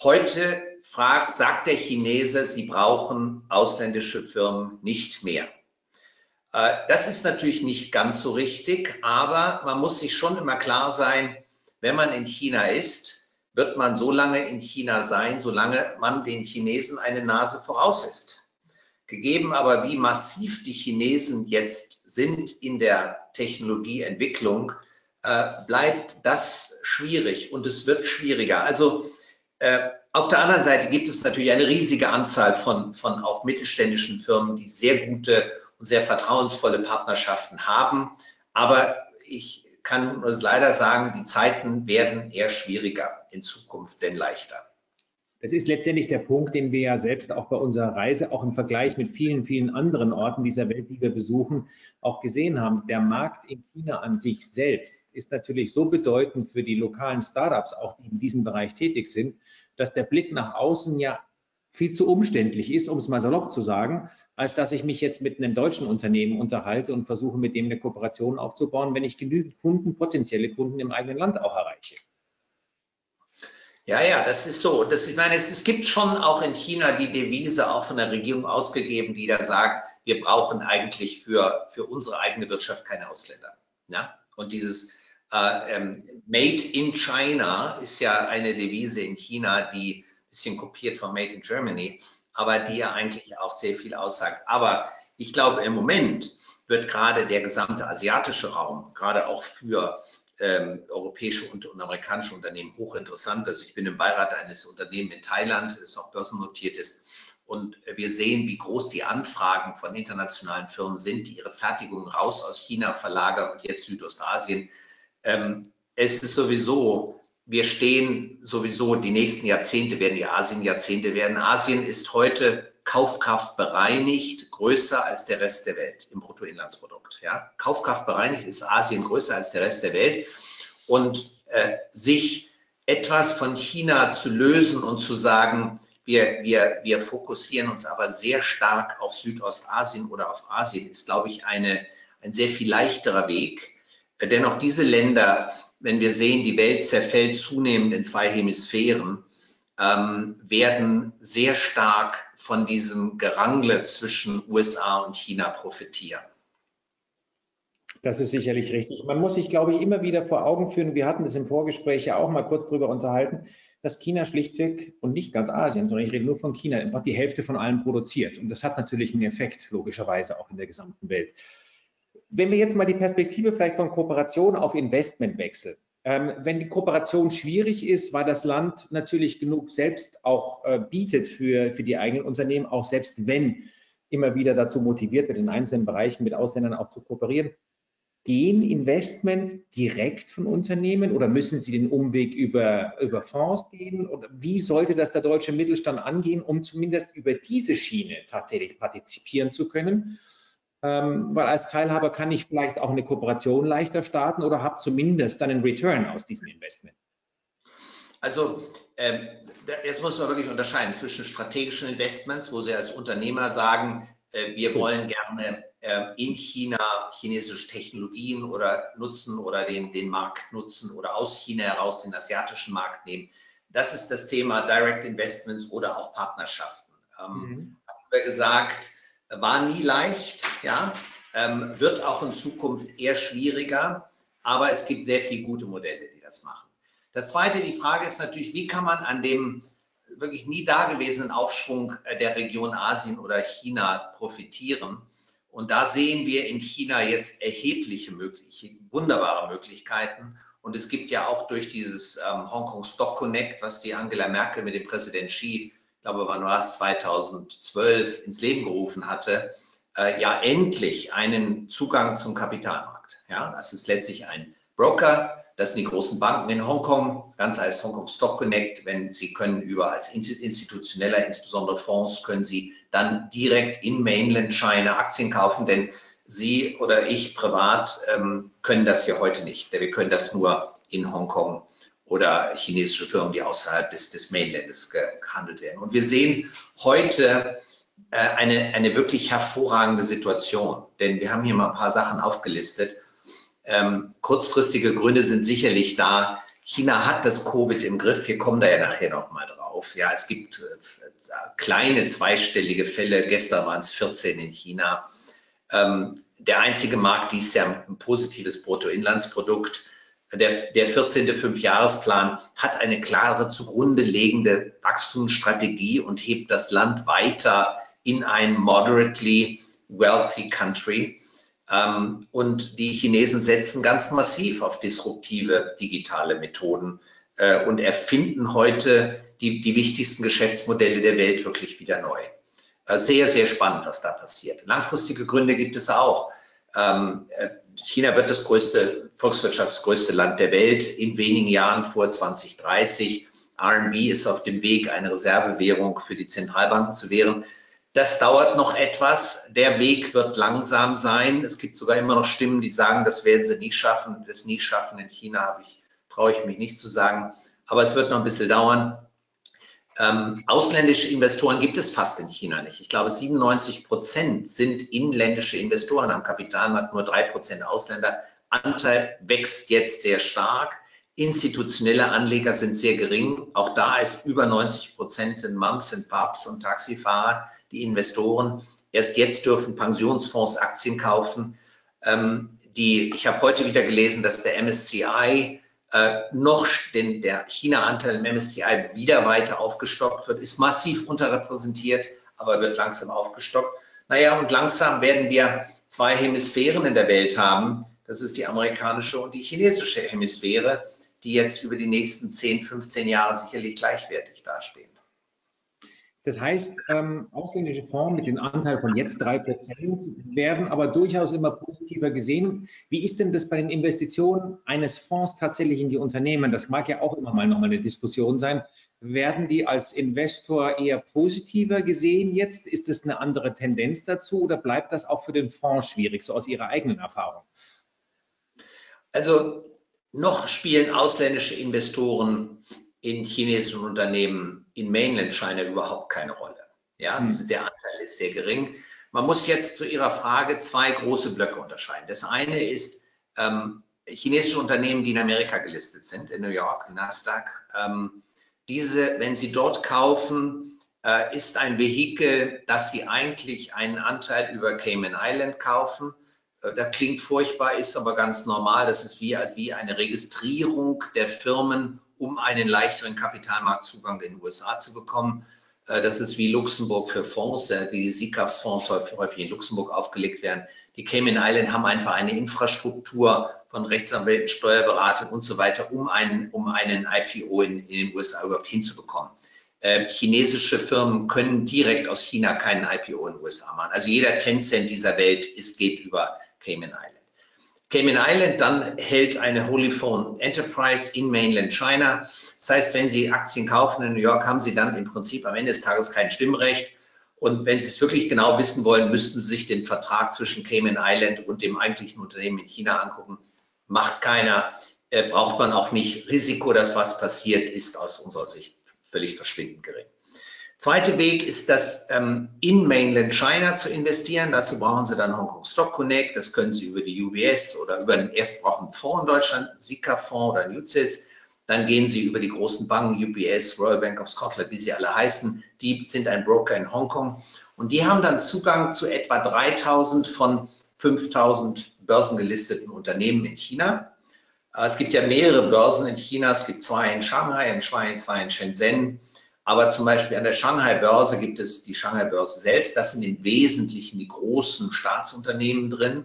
Heute fragt, sagt der Chinese, sie brauchen ausländische Firmen nicht mehr. Äh, das ist natürlich nicht ganz so richtig, aber man muss sich schon immer klar sein, wenn man in China ist, wird man so lange in China sein, solange man den Chinesen eine Nase voraus ist. Gegeben aber, wie massiv die Chinesen jetzt sind in der Technologieentwicklung, äh, bleibt das schwierig und es wird schwieriger. Also äh, auf der anderen Seite gibt es natürlich eine riesige Anzahl von, von auch mittelständischen Firmen, die sehr gute und sehr vertrauensvolle Partnerschaften haben. Aber ich kann nur leider sagen, die Zeiten werden eher schwieriger in Zukunft, denn leichter. Das ist letztendlich der Punkt, den wir ja selbst auch bei unserer Reise, auch im Vergleich mit vielen, vielen anderen Orten dieser Welt, die wir besuchen, auch gesehen haben. Der Markt in China an sich selbst ist natürlich so bedeutend für die lokalen Startups, auch die in diesem Bereich tätig sind, dass der Blick nach außen ja viel zu umständlich ist, um es mal salopp zu sagen. als dass ich mich jetzt mit einem deutschen Unternehmen unterhalte und versuche, mit dem eine Kooperation aufzubauen, wenn ich genügend Kunden, potenzielle Kunden im eigenen Land auch erreiche. Ja, ja, das ist so. Das, ich meine, es, es gibt schon auch in China die Devise, auch von der Regierung ausgegeben, die da sagt, wir brauchen eigentlich für, für unsere eigene Wirtschaft keine Ausländer. Ja? Und dieses äh, ähm, Made in China ist ja eine Devise in China, die ein bisschen kopiert von Made in Germany, aber die ja eigentlich auch sehr viel aussagt. Aber ich glaube, im Moment wird gerade der gesamte asiatische Raum, gerade auch für ähm, europäische und, und, amerikanische Unternehmen hochinteressant. Also ich bin im Beirat eines Unternehmens in Thailand, das auch börsennotiert ist. Und wir sehen, wie groß die Anfragen von internationalen Firmen sind, die ihre Fertigung raus aus China verlagern und jetzt Südostasien. Ähm, es ist sowieso, wir stehen sowieso, die nächsten Jahrzehnte werden die Asien-Jahrzehnte werden. Asien ist heute Kaufkraft bereinigt größer als der Rest der Welt im Bruttoinlandsprodukt. Ja? Kaufkraft bereinigt ist Asien größer als der Rest der Welt. Und äh, sich etwas von China zu lösen und zu sagen, wir, wir, wir fokussieren uns aber sehr stark auf Südostasien oder auf Asien, ist, glaube ich, eine, ein sehr viel leichterer Weg. Dennoch diese Länder, wenn wir sehen, die Welt zerfällt zunehmend in zwei Hemisphären, ähm, werden sehr stark von diesem Gerangle zwischen USA und China profitieren. Das ist sicherlich richtig. Man muss sich, glaube ich, immer wieder vor Augen führen, wir hatten es im Vorgespräch ja auch mal kurz drüber unterhalten, dass China schlichtweg und nicht ganz Asien, sondern ich rede nur von China, einfach die Hälfte von allem produziert. Und das hat natürlich einen Effekt, logischerweise auch in der gesamten Welt. Wenn wir jetzt mal die Perspektive vielleicht von Kooperation auf Investment wechseln, ähm, wenn die Kooperation schwierig ist, weil das Land natürlich genug selbst auch äh, bietet für, für die eigenen Unternehmen, auch selbst wenn immer wieder dazu motiviert wird, in einzelnen Bereichen mit Ausländern auch zu kooperieren, gehen Investments direkt von Unternehmen oder müssen sie den Umweg über, über Fonds gehen? Oder wie sollte das der deutsche Mittelstand angehen, um zumindest über diese Schiene tatsächlich partizipieren zu können? Ähm, weil als Teilhaber kann ich vielleicht auch eine Kooperation leichter starten oder habe zumindest dann einen Return aus diesem Investment. Also ähm, jetzt muss man wirklich unterscheiden zwischen strategischen Investments, wo Sie als Unternehmer sagen, äh, wir wollen gerne äh, in China chinesische Technologien oder nutzen oder den, den Markt nutzen oder aus China heraus den asiatischen Markt nehmen. Das ist das Thema Direct Investments oder auch Partnerschaften. Ähm, mhm. Haben wir gesagt, war nie leicht, ja, ähm, wird auch in Zukunft eher schwieriger, aber es gibt sehr viele gute Modelle, die das machen. Das zweite, die Frage ist natürlich, wie kann man an dem wirklich nie dagewesenen Aufschwung äh, der Region Asien oder China profitieren? Und da sehen wir in China jetzt erhebliche mögliche, wunderbare Möglichkeiten. Und es gibt ja auch durch dieses ähm, Hongkong Stock Connect, was die Angela Merkel mit dem Präsident Xi ich glaube, wann war es 2012 ins Leben gerufen hatte, äh, ja endlich einen Zugang zum Kapitalmarkt. Ja, das ist letztlich ein Broker, das sind die großen Banken in Hongkong, ganz heißt Hongkong Stock Connect, wenn Sie können über als institutioneller, insbesondere Fonds, können Sie dann direkt in Mainland China Aktien kaufen, denn Sie oder ich privat ähm, können das hier heute nicht. Wir können das nur in Hongkong oder chinesische Firmen, die außerhalb des, des Mainlandes gehandelt werden. Und wir sehen heute äh, eine, eine wirklich hervorragende Situation, denn wir haben hier mal ein paar Sachen aufgelistet. Ähm, kurzfristige Gründe sind sicherlich da. China hat das Covid im Griff. Wir kommen da ja nachher nochmal drauf. Ja, es gibt äh, kleine zweistellige Fälle. Gestern waren es 14 in China. Ähm, der einzige Markt dies Jahr ein positives Bruttoinlandsprodukt der, der 14. Fünfjahresplan hat eine klare zugrunde liegende Wachstumsstrategie und hebt das Land weiter in ein moderately wealthy country. Ähm, und die Chinesen setzen ganz massiv auf disruptive digitale Methoden äh, und erfinden heute die, die wichtigsten Geschäftsmodelle der Welt wirklich wieder neu. Äh, sehr, sehr spannend, was da passiert. Langfristige Gründe gibt es auch. Ähm, äh, China wird das größte, volkswirtschaftsgrößte Land der Welt in wenigen Jahren vor 2030. RMB ist auf dem Weg, eine Reservewährung für die Zentralbanken zu werden. Das dauert noch etwas. Der Weg wird langsam sein. Es gibt sogar immer noch Stimmen, die sagen, das werden sie nie schaffen. Das nie schaffen in China traue ich mich nicht zu sagen. Aber es wird noch ein bisschen dauern. Ähm, ausländische Investoren gibt es fast in China nicht. Ich glaube, 97 Prozent sind inländische Investoren am Kapitalmarkt, nur drei Prozent Ausländer. Anteil wächst jetzt sehr stark. Institutionelle Anleger sind sehr gering. Auch da ist über 90 Prozent sind Mums, sind Pubs und Taxifahrer, die Investoren. Erst jetzt dürfen Pensionsfonds Aktien kaufen. Ähm, die, ich habe heute wieder gelesen, dass der MSCI äh, noch den, der China-Anteil im MSCI wieder weiter aufgestockt wird, ist massiv unterrepräsentiert, aber wird langsam aufgestockt. Naja, und langsam werden wir zwei Hemisphären in der Welt haben. Das ist die amerikanische und die chinesische Hemisphäre die jetzt über die nächsten 10, 15 Jahre sicherlich gleichwertig dastehen. Das heißt, ähm, ausländische Fonds mit dem Anteil von jetzt 3% werden aber durchaus immer positiver gesehen. Wie ist denn das bei den Investitionen eines Fonds tatsächlich in die Unternehmen? Das mag ja auch immer mal nochmal eine Diskussion sein. Werden die als Investor eher positiver gesehen jetzt? Ist es eine andere Tendenz dazu oder bleibt das auch für den Fonds schwierig, so aus Ihrer eigenen Erfahrung? Also noch spielen ausländische Investoren in chinesischen Unternehmen in Mainland China überhaupt keine Rolle. Ja, mhm. der Anteil ist sehr gering. Man muss jetzt zu Ihrer Frage zwei große Blöcke unterscheiden. Das eine ist ähm, chinesische Unternehmen, die in Amerika gelistet sind, in New York, Nasdaq. Ähm, diese, wenn Sie dort kaufen, äh, ist ein Vehikel, dass Sie eigentlich einen Anteil über Cayman Island kaufen das klingt furchtbar, ist aber ganz normal. Das ist wie, wie eine Registrierung der Firmen, um einen leichteren Kapitalmarktzugang in den USA zu bekommen. Äh, das ist wie Luxemburg für Fonds, äh, wie die SICAVs-Fonds häufig in Luxemburg aufgelegt werden. Die Cayman Island haben einfach eine Infrastruktur von Rechtsanwälten, Steuerberatern und so weiter, um einen, um einen IPO in, in den USA überhaupt hinzubekommen. Äh, chinesische Firmen können direkt aus China keinen IPO in den USA machen. Also jeder Tencent dieser Welt ist, geht über Cayman Island. Cayman Island dann hält eine Holy Phone Enterprise in Mainland China. Das heißt, wenn Sie Aktien kaufen in New York, haben Sie dann im Prinzip am Ende des Tages kein Stimmrecht. Und wenn Sie es wirklich genau wissen wollen, müssten Sie sich den Vertrag zwischen Cayman Island und dem eigentlichen Unternehmen in China angucken. Macht keiner, äh, braucht man auch nicht. Risiko, dass was passiert, ist aus unserer Sicht völlig verschwindend gering. Zweiter Weg ist das ähm, in Mainland China zu investieren. Dazu brauchen Sie dann Hong Kong Stock Connect. Das können Sie über die UBS oder über den erst brauchen Fonds in Deutschland, Sika-Fonds oder NUCIS. Dann gehen Sie über die großen Banken, UBS, Royal Bank of Scotland, wie sie alle heißen. Die sind ein Broker in Hongkong. Und die haben dann Zugang zu etwa 3000 von 5000 börsengelisteten Unternehmen in China. Äh, es gibt ja mehrere Börsen in China. Es gibt zwei in Shanghai, in zwei in Shenzhen aber zum Beispiel an der Shanghai-Börse gibt es die Shanghai-Börse selbst. Das sind im Wesentlichen die großen Staatsunternehmen drin.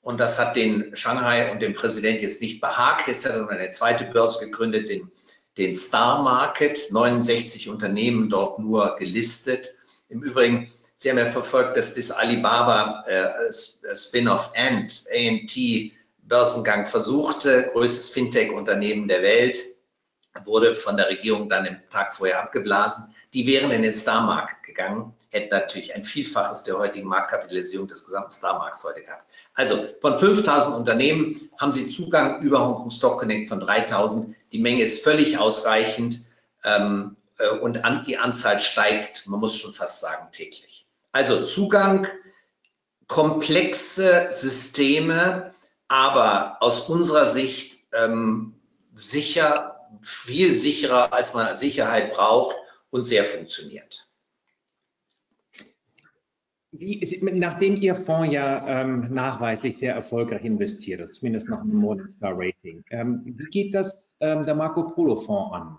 Und das hat den Shanghai und dem Präsident jetzt nicht behagt. Jetzt hat er eine zweite Börse gegründet, den, den Star Market. 69 Unternehmen dort nur gelistet. Im Übrigen, Sie haben ja verfolgt, dass das Alibaba äh, Spin-off Ant, ANT, Börsengang versuchte, größtes Fintech-Unternehmen der Welt wurde von der Regierung dann im Tag vorher abgeblasen. Die wären in den Star-Markt gegangen, hätten natürlich ein Vielfaches der heutigen Marktkapitalisierung des gesamten Star-Markts heute gehabt. Also von 5000 Unternehmen haben sie Zugang über Hong Kong Stock Connect von 3000. Die Menge ist völlig ausreichend ähm, äh, und an, die Anzahl steigt, man muss schon fast sagen, täglich. Also Zugang, komplexe Systeme, aber aus unserer Sicht ähm, sicher viel sicherer, als man Sicherheit braucht und sehr funktioniert. Wie, nachdem Ihr Fonds ja ähm, nachweislich sehr erfolgreich investiert, also zumindest nach einem Morningstar Rating, ähm, wie geht das ähm, der Marco Polo Fonds an,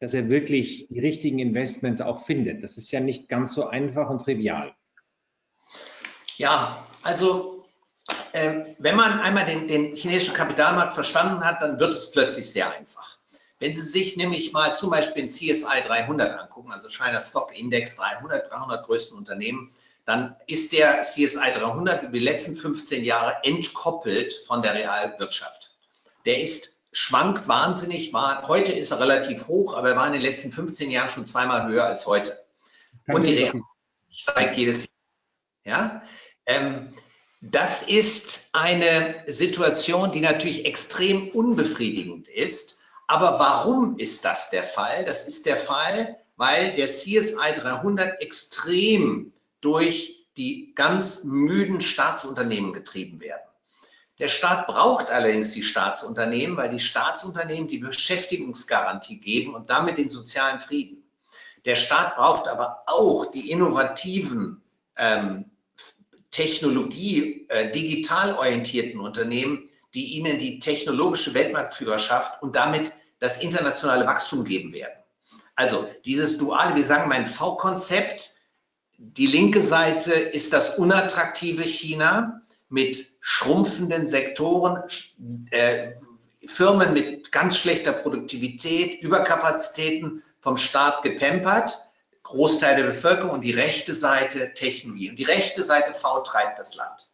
dass er wirklich die richtigen Investments auch findet? Das ist ja nicht ganz so einfach und trivial. Ja, also äh, wenn man einmal den, den chinesischen Kapitalmarkt verstanden hat, dann wird es plötzlich sehr einfach. Wenn Sie sich nämlich mal zum Beispiel den CSI 300 angucken, also China Stock Index 300, 300 größten Unternehmen, dann ist der CSI 300 über die letzten 15 Jahre entkoppelt von der Realwirtschaft. Der ist schwankt wahnsinnig, war, heute ist er relativ hoch, aber er war in den letzten 15 Jahren schon zweimal höher als heute. Und die Real steigt jedes Jahr. Ja? Ähm, das ist eine Situation, die natürlich extrem unbefriedigend ist, aber warum ist das der Fall? Das ist der Fall, weil der CSI 300 extrem durch die ganz müden Staatsunternehmen getrieben werden. Der Staat braucht allerdings die Staatsunternehmen, weil die Staatsunternehmen die Beschäftigungsgarantie geben und damit den sozialen Frieden. Der Staat braucht aber auch die innovativen, ähm, Technologie, äh, orientierten Unternehmen, die ihnen die technologische Weltmarktführerschaft und damit das internationale Wachstum geben werden. Also dieses duale, wir sagen mein V-Konzept, die linke Seite ist das unattraktive China mit schrumpfenden Sektoren, äh, Firmen mit ganz schlechter Produktivität, Überkapazitäten vom Staat gepempert, Großteil der Bevölkerung und die rechte Seite Technologie. Und die rechte Seite V treibt das Land.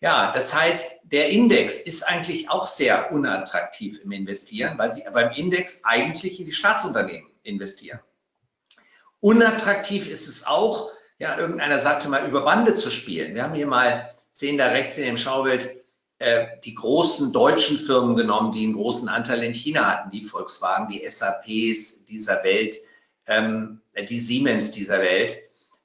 Ja, das heißt, der Index ist eigentlich auch sehr unattraktiv im Investieren, weil sie beim Index eigentlich in die Staatsunternehmen investieren. Unattraktiv ist es auch, ja, irgendeiner sagte mal, über Bande zu spielen. Wir haben hier mal, sehen da rechts in dem Schaubild, äh, die großen deutschen Firmen genommen, die einen großen Anteil in China hatten, die Volkswagen, die SAPs dieser Welt, ähm, die Siemens dieser Welt.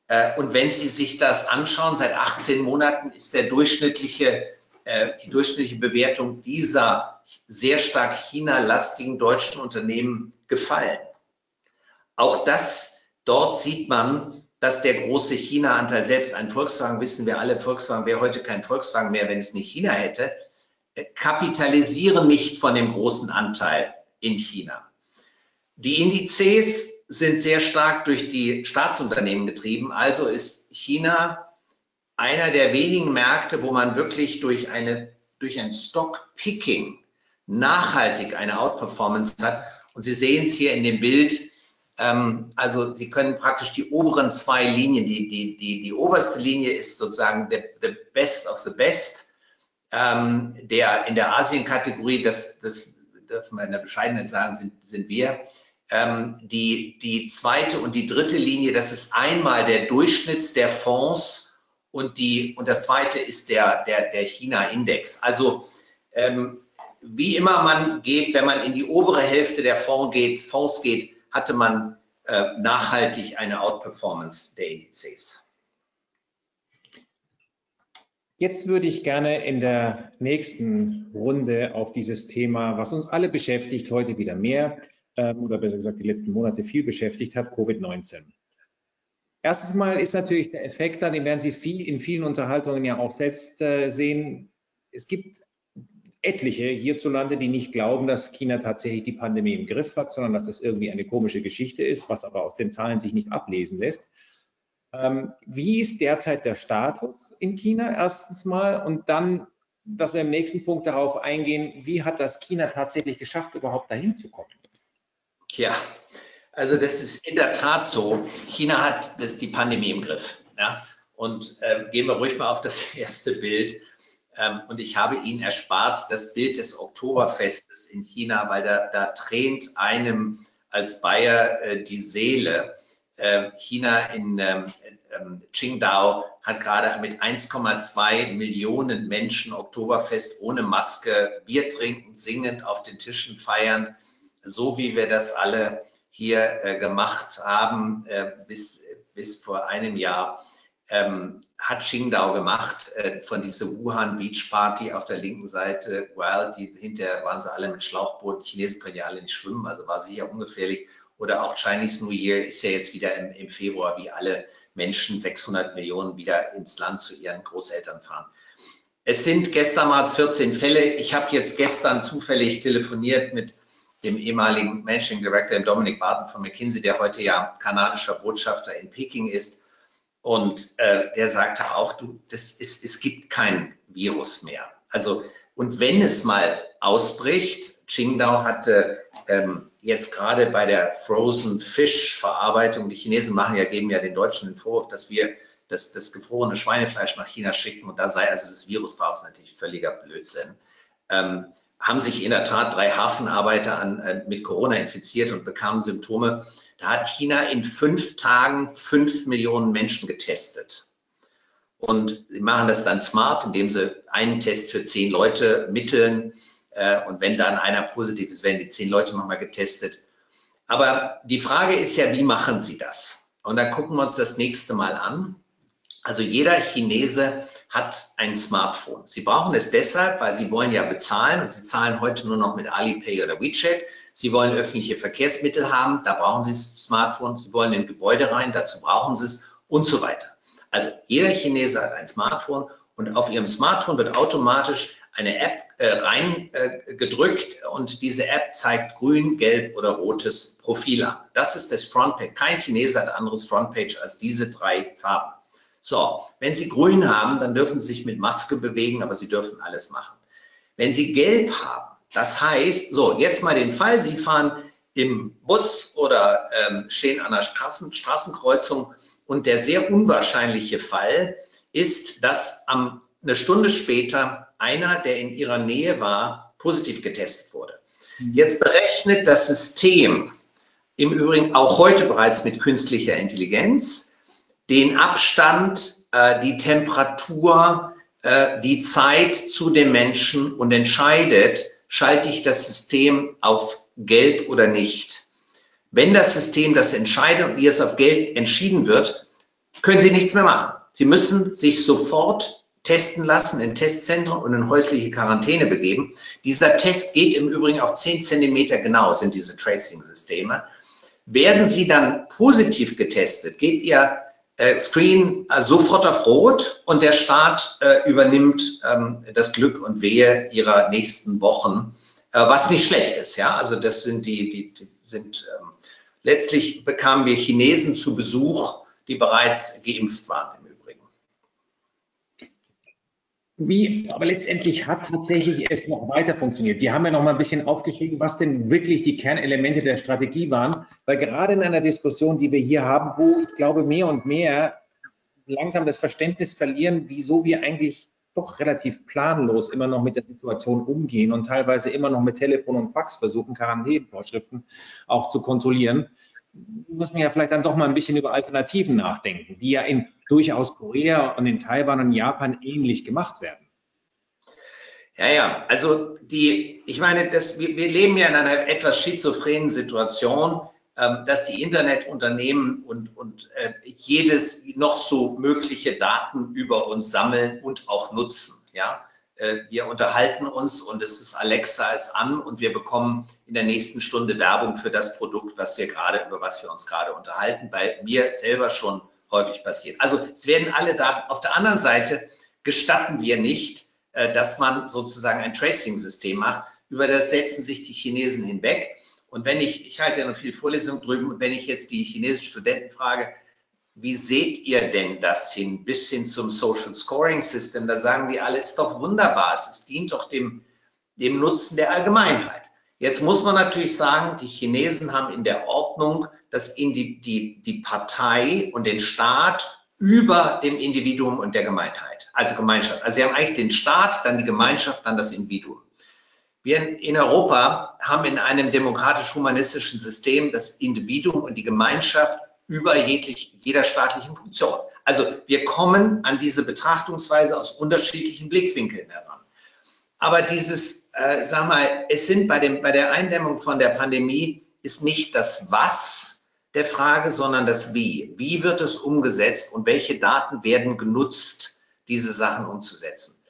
Äh, und wenn Sie sich das anschauen, seit 18 Monaten ist der durchschnittliche, äh, die durchschnittliche Bewertung dieser sehr stark China-lastigen deutschen Unternehmen gefallen. Auch das, dort sieht man, dass der große China-Anteil, selbst ein Volkswagen, wissen wir alle, Volkswagen wäre heute kein Volkswagen mehr, wenn es nicht China hätte, äh, kapitalisieren nicht von dem großen Anteil in China. Die Indizes sind sehr stark durch die Staatsunternehmen getrieben, also ist China einer der wenigen Märkte, wo man wirklich durch, eine, durch ein Stock-Picking nachhaltig eine Outperformance hat. Und Sie sehen es hier in dem Bild, ähm, also Sie können praktisch die oberen zwei Linien, die, die, die, die oberste Linie ist sozusagen the, the best of the best. Ähm, der in der Asien-Kategorie, das, das dürfen wir in der Bescheidenheit sagen, sind, sind wir. Ähm, die, die zweite und die dritte Linie, das ist einmal der Durchschnitt der Fonds und, die, und das zweite ist der, der, der China-Index. Also ähm, wie immer man geht, wenn man in die obere Hälfte der Fonds geht, Fonds geht hatte man äh, nachhaltig eine Outperformance der Indizes. Jetzt würde ich gerne in der nächsten Runde auf dieses Thema, was uns alle beschäftigt, heute wieder mehr ähm, oder besser gesagt die letzten Monate viel beschäftigt hat, Covid-19. Erstens mal ist natürlich der Effekt da, den werden Sie viel, in vielen Unterhaltungen ja auch selbst äh, sehen. Es gibt etliche hierzulande, die nicht glauben, dass China tatsächlich die Pandemie im Griff hat, sondern dass das irgendwie eine komische Geschichte ist, was aber aus den Zahlen sich nicht ablesen lässt. Ähm, wie ist derzeit der Status in China erstens mal und dann, dass wir im nächsten Punkt darauf eingehen, wie hat das China tatsächlich geschafft, überhaupt dahin zu kommen? Ja, also das ist in der Tat so. China hat das die Pandemie im Griff. Ja? Und äh, gehen wir ruhig mal auf das erste Bild. Ähm, und ich habe Ihnen erspart das Bild des Oktoberfestes in China, weil da, da tränt einem als Bayer äh, die Seele. Äh, China in ähm, ähm, Qingdao hat gerade mit 1,2 Millionen Menschen Oktoberfest ohne Maske, Bier trinken, singend auf den Tischen feiern, so wie wir das alle hier äh, gemacht haben äh, bis, bis vor einem Jahr ähm, hat Qingdao gemacht äh, von dieser Wuhan Beach Party auf der linken Seite. Well, die, hinterher waren sie alle mit Schlauchboot. Die Chinesen können ja alle nicht schwimmen, also war sicher ungefährlich. Oder auch Chinese New Year ist ja jetzt wieder im, im Februar, wie alle Menschen, 600 Millionen, wieder ins Land zu ihren Großeltern fahren. Es sind gestern mal 14 Fälle. Ich habe jetzt gestern zufällig telefoniert mit dem ehemaligen Managing Director Dominic Barton von McKinsey, der heute ja kanadischer Botschafter in Peking ist. Und äh, der sagte auch, du, das ist, es gibt kein Virus mehr. Also, und wenn es mal ausbricht, Qingdao hatte ähm, jetzt gerade bei der Frozen Fish Verarbeitung, die Chinesen machen ja, geben ja den Deutschen den Vorwurf, dass wir das, das gefrorene Schweinefleisch nach China schicken und da sei also das Virus drauf, ist natürlich völliger Blödsinn. Ähm, haben sich in der Tat drei Hafenarbeiter an, äh, mit Corona infiziert und bekamen Symptome. Da hat China in fünf Tagen fünf Millionen Menschen getestet. Und sie machen das dann smart, indem sie einen Test für zehn Leute mitteln. Äh, und wenn dann einer positiv ist, werden die zehn Leute nochmal getestet. Aber die Frage ist ja, wie machen Sie das? Und da gucken wir uns das nächste Mal an. Also jeder Chinese hat ein Smartphone. Sie brauchen es deshalb, weil sie wollen ja bezahlen und sie zahlen heute nur noch mit Alipay oder WeChat. Sie wollen öffentliche Verkehrsmittel haben, da brauchen Sie das Smartphone. Sie wollen in Gebäude rein, dazu brauchen Sie es und so weiter. Also jeder Chinese hat ein Smartphone und auf Ihrem Smartphone wird automatisch eine App äh, reingedrückt äh, und diese App zeigt grün, gelb oder rotes Profil an. Das ist das Frontpage. Kein Chinese hat anderes Frontpage als diese drei Farben. So, wenn Sie grün haben, dann dürfen Sie sich mit Maske bewegen, aber Sie dürfen alles machen. Wenn Sie gelb haben, das heißt, so, jetzt mal den Fall, Sie fahren im Bus oder ähm, stehen an einer Straßen, Straßenkreuzung und der sehr unwahrscheinliche Fall ist, dass am, eine Stunde später einer, der in Ihrer Nähe war, positiv getestet wurde. Mhm. Jetzt berechnet das System, im Übrigen auch heute bereits mit künstlicher Intelligenz, den Abstand, äh, die Temperatur, äh, die Zeit zu dem Menschen und entscheidet, schalte ich das System auf gelb oder nicht. Wenn das System das entscheidet und ihr es auf gelb entschieden wird, können Sie nichts mehr machen. Sie müssen sich sofort testen lassen in Testzentren und in häusliche Quarantäne begeben. Dieser Test geht im Übrigen auf 10 Zentimeter genau, sind diese Tracing-Systeme. Werden Sie dann positiv getestet, geht Ihr äh, Screen äh, sofort auf Rot und der Staat äh, übernimmt ähm, das Glück und Wehe ihrer nächsten Wochen, äh, was nicht schlecht ist. Ja, also das sind die, die, die sind ähm, letztlich bekamen wir Chinesen zu Besuch, die bereits geimpft waren Wie aber letztendlich hat tatsächlich es noch weiter funktioniert. Die haben ja noch mal ein bisschen aufgeschrieben, was denn wirklich die Kernelemente der Strategie waren, weil gerade in einer Diskussion, die wir hier haben, wo ich glaube mehr und mehr langsam das Verständnis verlieren, wieso wir eigentlich doch relativ planlos immer noch mit der Situation umgehen und teilweise immer noch mit Telefon und Fax versuchen, Quarantänevorschriften auch zu kontrollieren, muss man ja vielleicht dann doch mal ein bisschen über Alternativen nachdenken, die ja in durchaus Korea und in Taiwan und Japan ähnlich gemacht werden. Ja, ja, also die, ich meine, das, wir, wir leben ja in einer etwas schizophrenen Situation, ähm, dass die Internetunternehmen und, und äh, jedes noch so mögliche Daten über uns sammeln und auch nutzen. Ja, äh, wir unterhalten uns und es ist Alexa ist an und wir bekommen in der nächsten Stunde Werbung für das Produkt, was wir gerade, über was wir uns gerade unterhalten. Bei mir selber schon häufig passiert. Also es werden alle Daten. Auf der anderen Seite gestatten wir nicht, äh, dass man sozusagen ein Tracing-System macht. Über das setzen sich die Chinesen hinweg. Und wenn ich, ich halte ja noch viel Vorlesungen drüben, und wenn ich jetzt die chinesischen Studenten frage, wie seht ihr denn das hin, bis hin zum Social Scoring System? Da sagen die alle, ist doch wunderbar, es dient doch dem, dem Nutzen der Allgemeinheit. Jetzt muss man natürlich sagen, die Chinesen haben in der Ordnung das die, die, die Partei und den Staat über dem Individuum und der Gemeinheit, also Gemeinschaft. Also sie haben eigentlich den Staat, dann die Gemeinschaft, dann das Individuum. Wir in Europa haben in einem demokratisch-humanistischen System das Individuum und die Gemeinschaft über jeglich, jeder staatlichen Funktion. Also wir kommen an diese Betrachtungsweise aus unterschiedlichen Blickwinkeln heran. Aber dieses, äh, sag mal, es sind bei, dem, bei der Eindämmung von der Pandemie ist nicht das Was der Frage, sondern das Wie. Wie wird es umgesetzt und welche Daten werden genutzt, diese Sachen umzusetzen?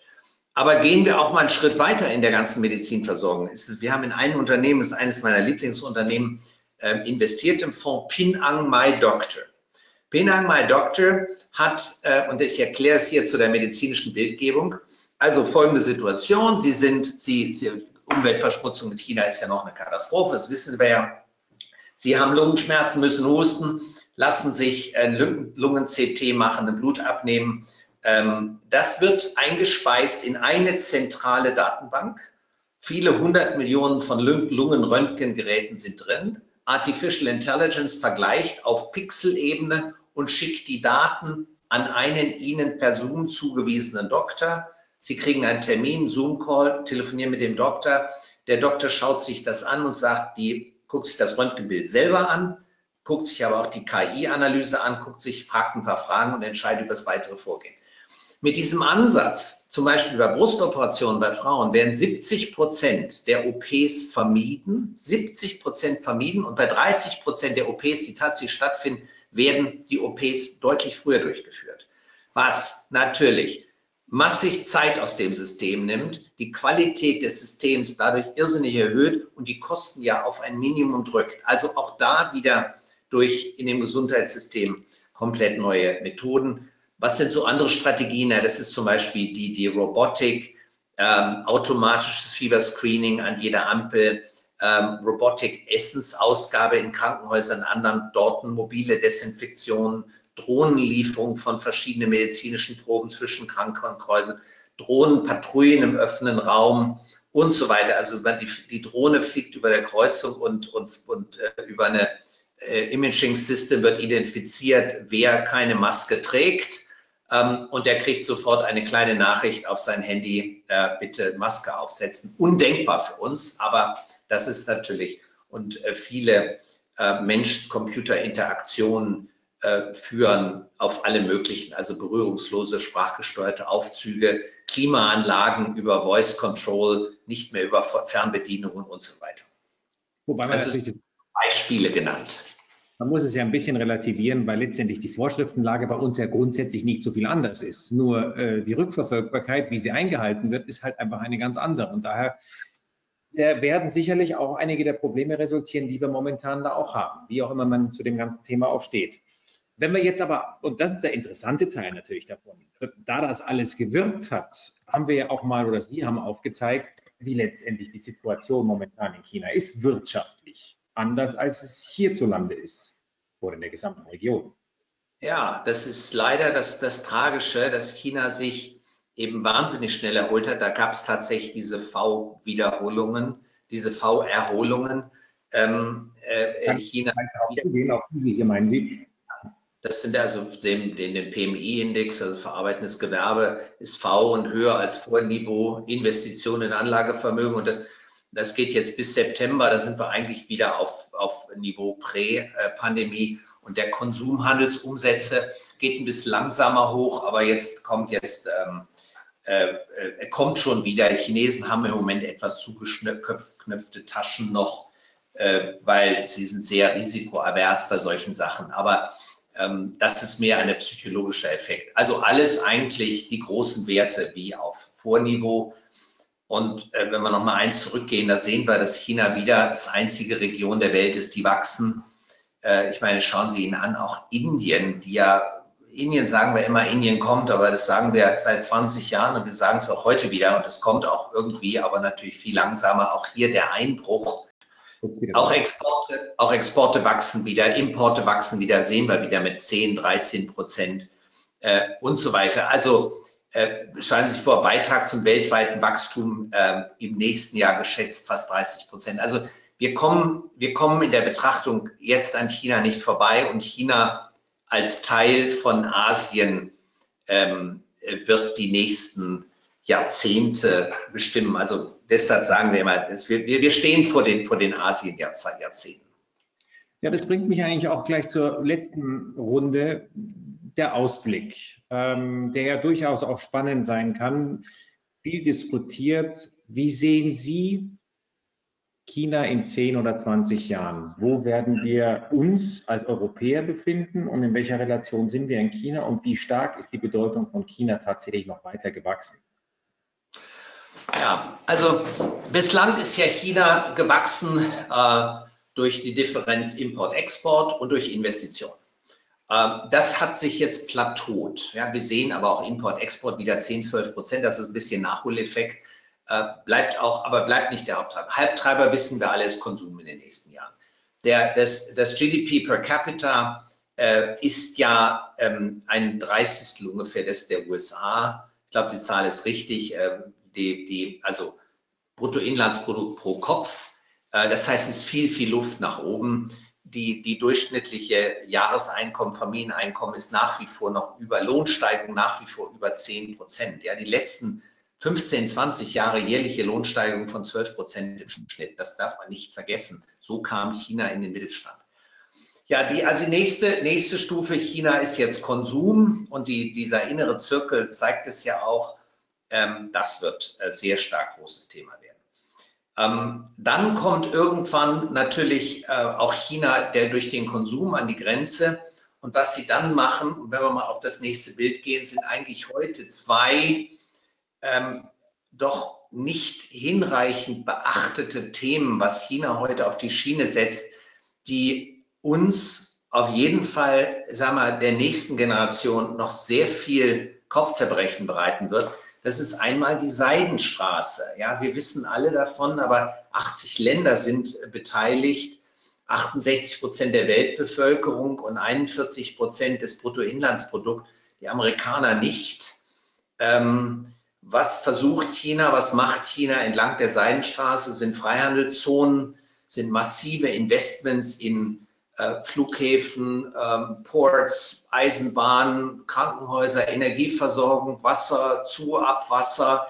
Aber gehen wir auch mal einen Schritt weiter in der ganzen Medizinversorgung. Wir haben in einem Unternehmen, das ist eines meiner Lieblingsunternehmen, ähm, investiert im Fonds Pinang My Doctor. Pinang My Doctor hat, äh, und ich erkläre es hier zu der medizinischen Bildgebung, also folgende Situation, Sie sind, Sie, Sie Umweltverschmutzung mit China ist ja noch eine Katastrophe, das wissen wir ja. Sie haben Lungenschmerzen, müssen husten, lassen sich ein Lungen-CT machen, ein Blut abnehmen. Ähm, das wird eingespeist in eine zentrale Datenbank. Viele hundert Millionen von Lungenröntgengeräten sind drin. Artificial Intelligence vergleicht auf Pixelebene und schickt die Daten an einen Ihnen per Zoom zugewiesenen Doktor. Sie kriegen einen Termin, Zoom-Call, telefonieren mit dem Doktor. Der Doktor schaut sich das an und sagt, die guckt sich das Röntgenbild selber an, guckt sich aber auch die KI-Analyse an, guckt sich, fragt ein paar Fragen und entscheidet über das weitere Vorgehen. Mit diesem Ansatz, zum Beispiel bei Brustoperationen bei Frauen, werden 70 Prozent der OPs vermieden, 70 Prozent vermieden und bei 30 Prozent der OPs, die tatsächlich stattfinden, werden die OPs deutlich früher durchgeführt. Was natürlich massig Zeit aus dem System nimmt, die Qualität des Systems dadurch irrsinnig erhöht und die Kosten ja auf ein Minimum drückt. Also auch da wieder durch in dem Gesundheitssystem komplett neue Methoden. Was sind so andere Strategien? Ja, das ist zum Beispiel die, die Robotik, ähm, automatisches Fieberscreening an jeder Ampel, ähm, Robotik Essensausgabe in Krankenhäusern, anderen Dorten, mobile Desinfektion, Drohnenlieferung von verschiedenen medizinischen Proben zwischen Krankenhäusern, Drohnenpatrouillen im offenen Raum und so weiter. Also die, die Drohne fliegt über der Kreuzung und, und, und äh, über eine äh, Imaging System wird identifiziert, wer keine Maske trägt. Ähm, und der kriegt sofort eine kleine Nachricht auf sein Handy, äh, bitte Maske aufsetzen. Undenkbar für uns, aber das ist natürlich und äh, viele äh, Mensch-Computer-Interaktionen führen auf alle möglichen, also berührungslose, sprachgesteuerte Aufzüge, Klimaanlagen über Voice Control, nicht mehr über Fernbedienungen und so weiter. Wobei man also Beispiele genannt. Man muss es ja ein bisschen relativieren, weil letztendlich die Vorschriftenlage bei uns ja grundsätzlich nicht so viel anders ist. Nur äh, die Rückverfolgbarkeit, wie sie eingehalten wird, ist halt einfach eine ganz andere. Und daher äh, werden sicherlich auch einige der Probleme resultieren, die wir momentan da auch haben, wie auch immer man zu dem ganzen Thema auch steht. Wenn wir jetzt aber, und das ist der interessante Teil natürlich davon, da das alles gewirkt hat, haben wir ja auch mal oder Sie haben aufgezeigt, wie letztendlich die Situation momentan in China ist, wirtschaftlich anders als es hierzulande ist oder in der gesamten Region. Ja, das ist leider das, das Tragische, dass China sich eben wahnsinnig schnell erholt hat. Da gab es tatsächlich diese V-Wiederholungen, diese V-Erholungen. Ähm, äh, China. Auf diese hier meinen Sie? Das sind also den, den, den PMI-Index, also verarbeitendes Gewerbe, ist V und höher als Vorniveau, Investitionen in Anlagevermögen. Und das das geht jetzt bis September, da sind wir eigentlich wieder auf, auf Niveau Prä-Pandemie. Und der Konsumhandelsumsätze geht ein bisschen langsamer hoch, aber jetzt kommt jetzt ähm, äh, äh, kommt schon wieder. Die Chinesen haben im Moment etwas zugeknöpfte Taschen noch, äh, weil sie sind sehr risikoavers bei solchen Sachen. Aber das ist mehr ein psychologischer Effekt. Also alles eigentlich die großen Werte wie auf Vorniveau und äh, wenn wir noch mal eins zurückgehen, da sehen wir, dass China wieder das einzige Region der Welt ist, die wachsen. Äh, ich meine, schauen Sie ihn an, auch Indien, die ja, Indien sagen wir immer, Indien kommt, aber das sagen wir seit 20 Jahren und wir sagen es auch heute wieder und es kommt auch irgendwie, aber natürlich viel langsamer. Auch hier der Einbruch. Auch Exporte, auch Exporte wachsen wieder, Importe wachsen wieder, sehen wir wieder mit 10, 13 Prozent äh, und so weiter. Also äh, Sie sich vor, Beitrag zum weltweiten Wachstum äh, im nächsten Jahr geschätzt fast 30 Prozent. Also wir kommen, wir kommen in der Betrachtung jetzt an China nicht vorbei und China als Teil von Asien ähm, wird die nächsten Jahrzehnte bestimmen. Also deshalb sagen wir immer, wir, wir stehen vor den, vor den Asien-Jahrzehnten. Ja, das bringt mich eigentlich auch gleich zur letzten Runde der Ausblick, ähm, der ja durchaus auch spannend sein kann, viel diskutiert. Wie sehen Sie China in 10 oder 20 Jahren? Wo werden wir uns als Europäer befinden und in welcher Relation sind wir in China und wie stark ist die Bedeutung von China tatsächlich noch weiter gewachsen? Ja, also bislang ist ja China gewachsen äh, durch die Differenz Import-Export und durch Investitionen. Ähm, das hat sich jetzt plateaut. Ja, wir sehen aber auch Import, Export wieder 10, 12 Prozent. Das ist ein bisschen Nachholeffekt. Äh, bleibt auch, aber bleibt nicht der Haupttreiber. Halbtreiber wissen wir alles Konsum in den nächsten Jahren. Der, das, das GDP per capita äh, ist ja ähm, ein Dreißigstel ungefähr des der USA. Ich glaube, die Zahl ist richtig. Die, die, also Bruttoinlandsprodukt pro Kopf. Äh, das heißt, es ist viel, viel Luft nach oben die, die durchschnittliche Jahreseinkommen, Familieneinkommen ist nach wie vor noch über Lohnsteigerung, nach wie vor über 10 Prozent. Ja, die letzten 15, 20 Jahre jährliche Lohnsteigerung von 12 Prozent im Schnitt. Das darf man nicht vergessen. So kam China in den Mittelstand. Ja, die, also die nächste, nächste Stufe China ist jetzt Konsum und die, dieser innere Zirkel zeigt es ja auch, ähm, das wird äh, sehr stark großes Thema werden. Ähm, dann kommt irgendwann natürlich äh, auch China, der durch den Konsum an die Grenze. Und was sie dann machen, wenn wir mal auf das nächste Bild gehen, sind eigentlich heute zwei ähm, doch nicht hinreichend beachtete Themen, was China heute auf die Schiene setzt, die uns auf jeden Fall, sagen wir, der nächsten Generation noch sehr viel Kopfzerbrechen bereiten wird. Das ist einmal die Seidenstraße. Ja, wir wissen alle davon, aber 80 Länder sind beteiligt, 68 Prozent der Weltbevölkerung und 41 Prozent des Bruttoinlandsprodukts. Die Amerikaner nicht. Ähm, was versucht China? Was macht China entlang der Seidenstraße? Sind Freihandelszonen, sind massive Investments in äh, Flughäfen, ähm, Ports, Eisenbahnen, Krankenhäuser, Energieversorgung, Wasser, Zu, Abwasser,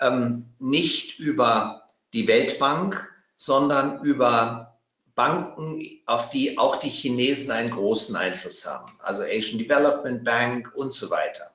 ähm, nicht über die Weltbank, sondern über Banken, auf die auch die Chinesen einen großen Einfluss haben, also Asian Development Bank und so weiter.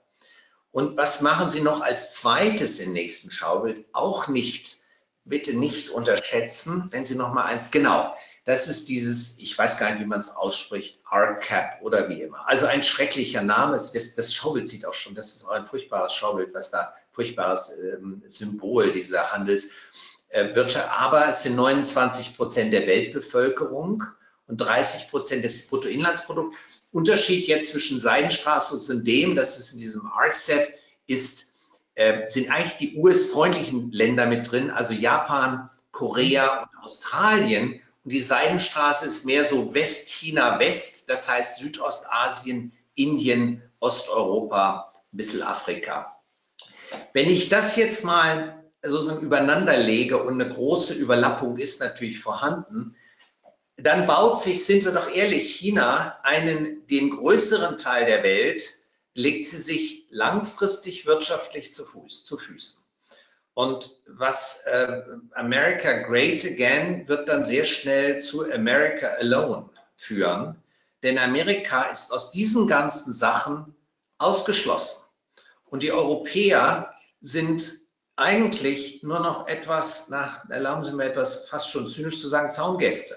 Und was machen sie noch als zweites im nächsten Schaubild? Auch nicht, bitte nicht unterschätzen, wenn Sie noch mal eins, genau, das ist dieses, ich weiß gar nicht, wie man es ausspricht, RCAP oder wie immer. Also ein schrecklicher Name. Das, das Schaubild sieht auch schon, das ist auch ein furchtbares Schaubild, was da, furchtbares ähm, Symbol dieser Handelswirtschaft. Äh, Aber es sind 29 Prozent der Weltbevölkerung und 30 Prozent des Bruttoinlandsprodukts. Unterschied jetzt zwischen Seidenstraße und dem, das ist in diesem RCEP, ist, äh, sind eigentlich die US-freundlichen Länder mit drin, also Japan, Korea und Australien. Und die Seidenstraße ist mehr so Westchina-West, das heißt Südostasien, Indien, Osteuropa, ein bisschen Afrika. Wenn ich das jetzt mal sozusagen übereinander lege und eine große Überlappung ist natürlich vorhanden, dann baut sich, sind wir doch ehrlich, China einen, den größeren Teil der Welt, legt sie sich langfristig wirtschaftlich zu, Fuß, zu Füßen. Und was äh, America Great Again wird dann sehr schnell zu America Alone führen. Denn Amerika ist aus diesen ganzen Sachen ausgeschlossen. Und die Europäer sind eigentlich nur noch etwas, na, erlauben Sie mir etwas fast schon zynisch zu sagen, Zaungäste.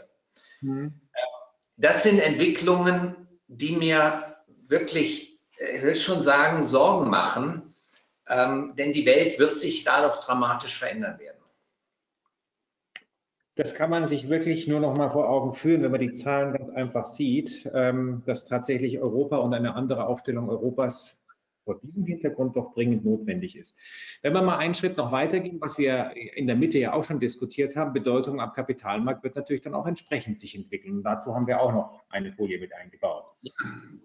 Mhm. Das sind Entwicklungen, die mir wirklich, ich will schon sagen, Sorgen machen, ähm, denn die Welt wird sich dadurch dramatisch verändern werden. Das kann man sich wirklich nur noch mal vor Augen führen, wenn man die Zahlen ganz einfach sieht, ähm, dass tatsächlich Europa und eine andere Aufstellung Europas vor diesem Hintergrund doch dringend notwendig ist. Wenn wir mal einen Schritt noch weitergehen, was wir in der Mitte ja auch schon diskutiert haben, Bedeutung am Kapitalmarkt wird natürlich dann auch entsprechend sich entwickeln. Und dazu haben wir auch noch eine Folie mit eingebaut.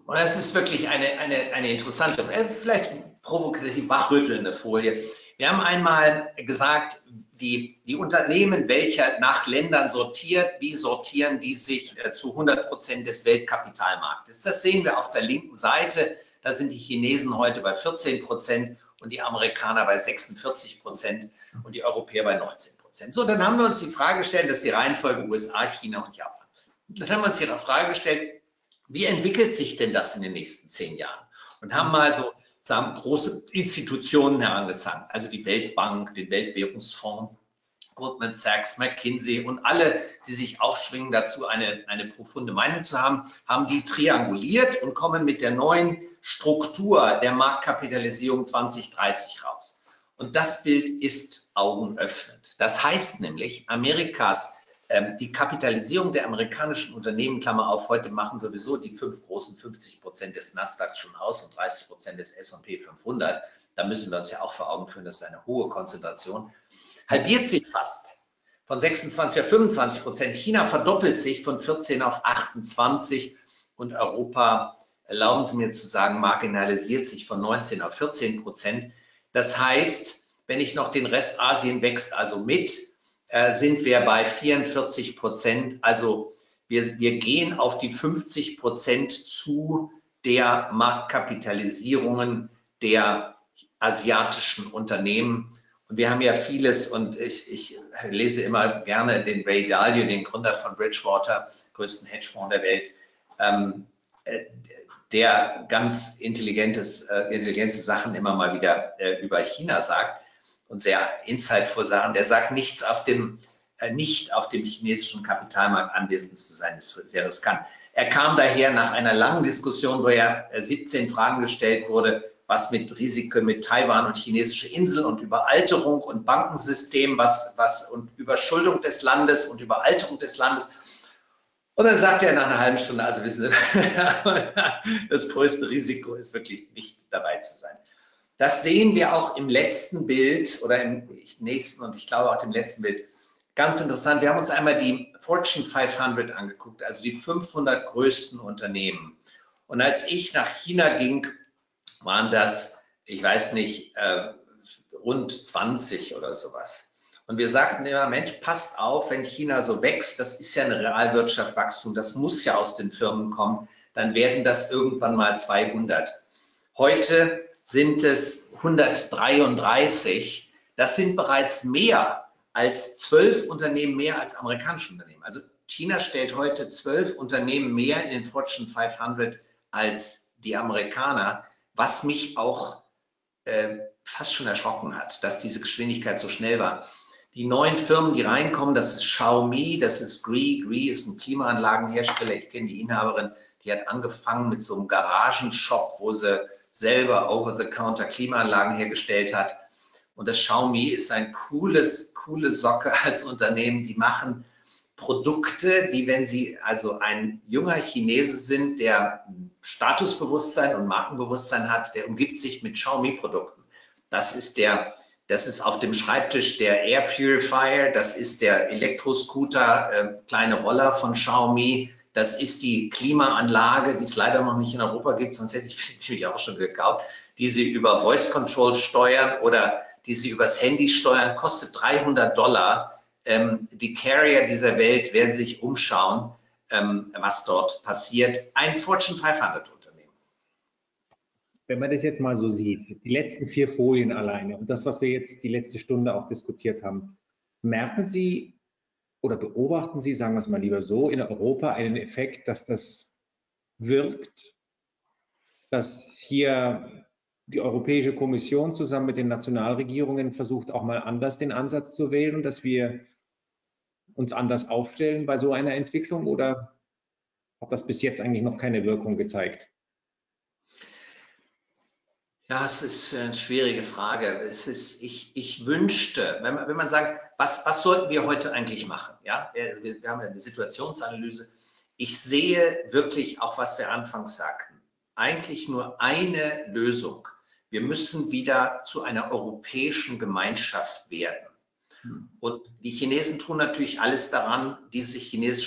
Und das ist wirklich eine, eine, eine interessante, äh, vielleicht provokativ wachrüttelnde Folie. Wir haben einmal gesagt, die, die Unternehmen, welche nach Ländern sortiert, wie sortieren die sich äh, zu 100 Prozent des Weltkapitalmarktes? Das sehen wir auf der linken Seite da sind die Chinesen heute bei 14 Prozent und die Amerikaner bei 46 Prozent und die Europäer bei 19 Prozent. So, dann haben wir uns die Frage gestellt, das ist die Reihenfolge USA, China und Japan. Dann haben wir uns die Frage gestellt, wie entwickelt sich denn das in den nächsten zehn Jahren? Und haben mal so sagen, große Institutionen herangezogen, also die Weltbank, den Weltwährungsfonds, Goldman Sachs, McKinsey und alle, die sich aufschwingen, dazu eine, eine profunde Meinung zu haben, haben die trianguliert und kommen mit der neuen Struktur der Marktkapitalisierung 2030 raus. Und das Bild ist augenöffnend. Das heißt nämlich, Amerikas, ähm, die Kapitalisierung der amerikanischen Unternehmen, Klammer auf, heute machen sowieso die fünf großen 50 Prozent des Nasdaq schon aus und 30 Prozent des S&P 500. Da müssen wir uns ja auch vor Augen führen, das ist eine hohe Konzentration halbiert sich fast von 26 auf 25 Prozent. China verdoppelt sich von 14 auf 28 und Europa, erlauben Sie mir zu sagen, marginalisiert sich von 19 auf 14 Prozent. Das heißt, wenn ich noch den Rest Asien wächst also mit, äh, sind wir bei 44 Prozent. Also wir, wir gehen auf die 50 Prozent zu der Marktkapitalisierungen der asiatischen Unternehmen. Und wir haben ja vieles und ich, ich lese immer gerne den Ray Dalio, den Gründer von Bridgewater, größten Hedgefonds der Welt. ähm, äh, der ganz intelligentes, äh, intelligente Sachen immer mal wieder äh, über China sagt und sehr insightful Sachen. Der sagt nichts auf dem, äh, nicht auf dem chinesischen Kapitalmarkt anwesend zu sein, ist sehr riskant. Er kam daher nach einer langen Diskussion, wo er 17 Fragen gestellt wurde, was mit Risiken mit Taiwan und chinesische Inseln und Überalterung und Bankensystem, was, was und Überschuldung des Landes und Überalterung des Landes. Und dann sagt er nach einer halben Stunde, also wissen Sie, das größte Risiko ist wirklich nicht dabei zu sein. Das sehen wir auch im letzten Bild oder im nächsten und ich glaube auch im letzten Bild. Ganz interessant. Wir haben uns einmal die Fortune 500 angeguckt, also die 500 größten Unternehmen. Und als ich nach China ging, waren das, ich weiß nicht, äh, rund 20 oder sowas. Und wir sagten immer, Mensch, passt auf, wenn China so wächst, das ist ja ein Realwirtschaftswachstum, das muss ja aus den Firmen kommen, dann werden das irgendwann mal 200. Heute sind es 133. Das sind bereits mehr als zwölf Unternehmen mehr als amerikanische Unternehmen. Also China stellt heute zwölf Unternehmen mehr in den Fortune 500 als die Amerikaner, was mich auch äh, fast schon erschrocken hat, dass diese Geschwindigkeit so schnell war. Die neuen Firmen, die reinkommen, das ist Xiaomi, das ist Gree. Gree ist ein Klimaanlagenhersteller. Ich kenne die Inhaberin, die hat angefangen mit so einem Garagenshop, wo sie selber Over-the-Counter Klimaanlagen hergestellt hat. Und das Xiaomi ist ein cooles, coole Socke als Unternehmen. Die machen Produkte, die, wenn Sie also ein junger Chinese sind, der Statusbewusstsein und Markenbewusstsein hat, der umgibt sich mit Xiaomi-Produkten. Das ist der, das ist auf dem Schreibtisch der Air Purifier, das ist der Elektroscooter, äh, kleine Roller von Xiaomi, das ist die Klimaanlage, die es leider noch nicht in Europa gibt, sonst hätte ich die auch schon gekauft, die Sie über Voice Control steuern oder die Sie übers Handy steuern, kostet 300 Dollar. Ähm, die Carrier dieser Welt werden sich umschauen, ähm, was dort passiert. Ein Fortune 500 Unternehmen. Wenn man das jetzt mal so sieht, die letzten vier Folien alleine und das, was wir jetzt die letzte Stunde auch diskutiert haben, merken Sie oder beobachten Sie, sagen wir es mal lieber so, in Europa einen Effekt, dass das wirkt, dass hier die Europäische Kommission zusammen mit den Nationalregierungen versucht auch mal anders den Ansatz zu wählen und dass wir uns anders aufstellen bei so einer Entwicklung oder hat das bis jetzt eigentlich noch keine Wirkung gezeigt? Ja, es ist eine schwierige Frage. Es ist, ich, ich wünschte, wenn man, wenn man sagt, was, was sollten wir heute eigentlich machen? Ja, wir, wir haben ja eine Situationsanalyse. Ich sehe wirklich auch, was wir anfangs sagten, eigentlich nur eine Lösung wir müssen wieder zu einer europäischen Gemeinschaft werden. Hm. Und die Chinesen tun natürlich alles daran, diese chinesische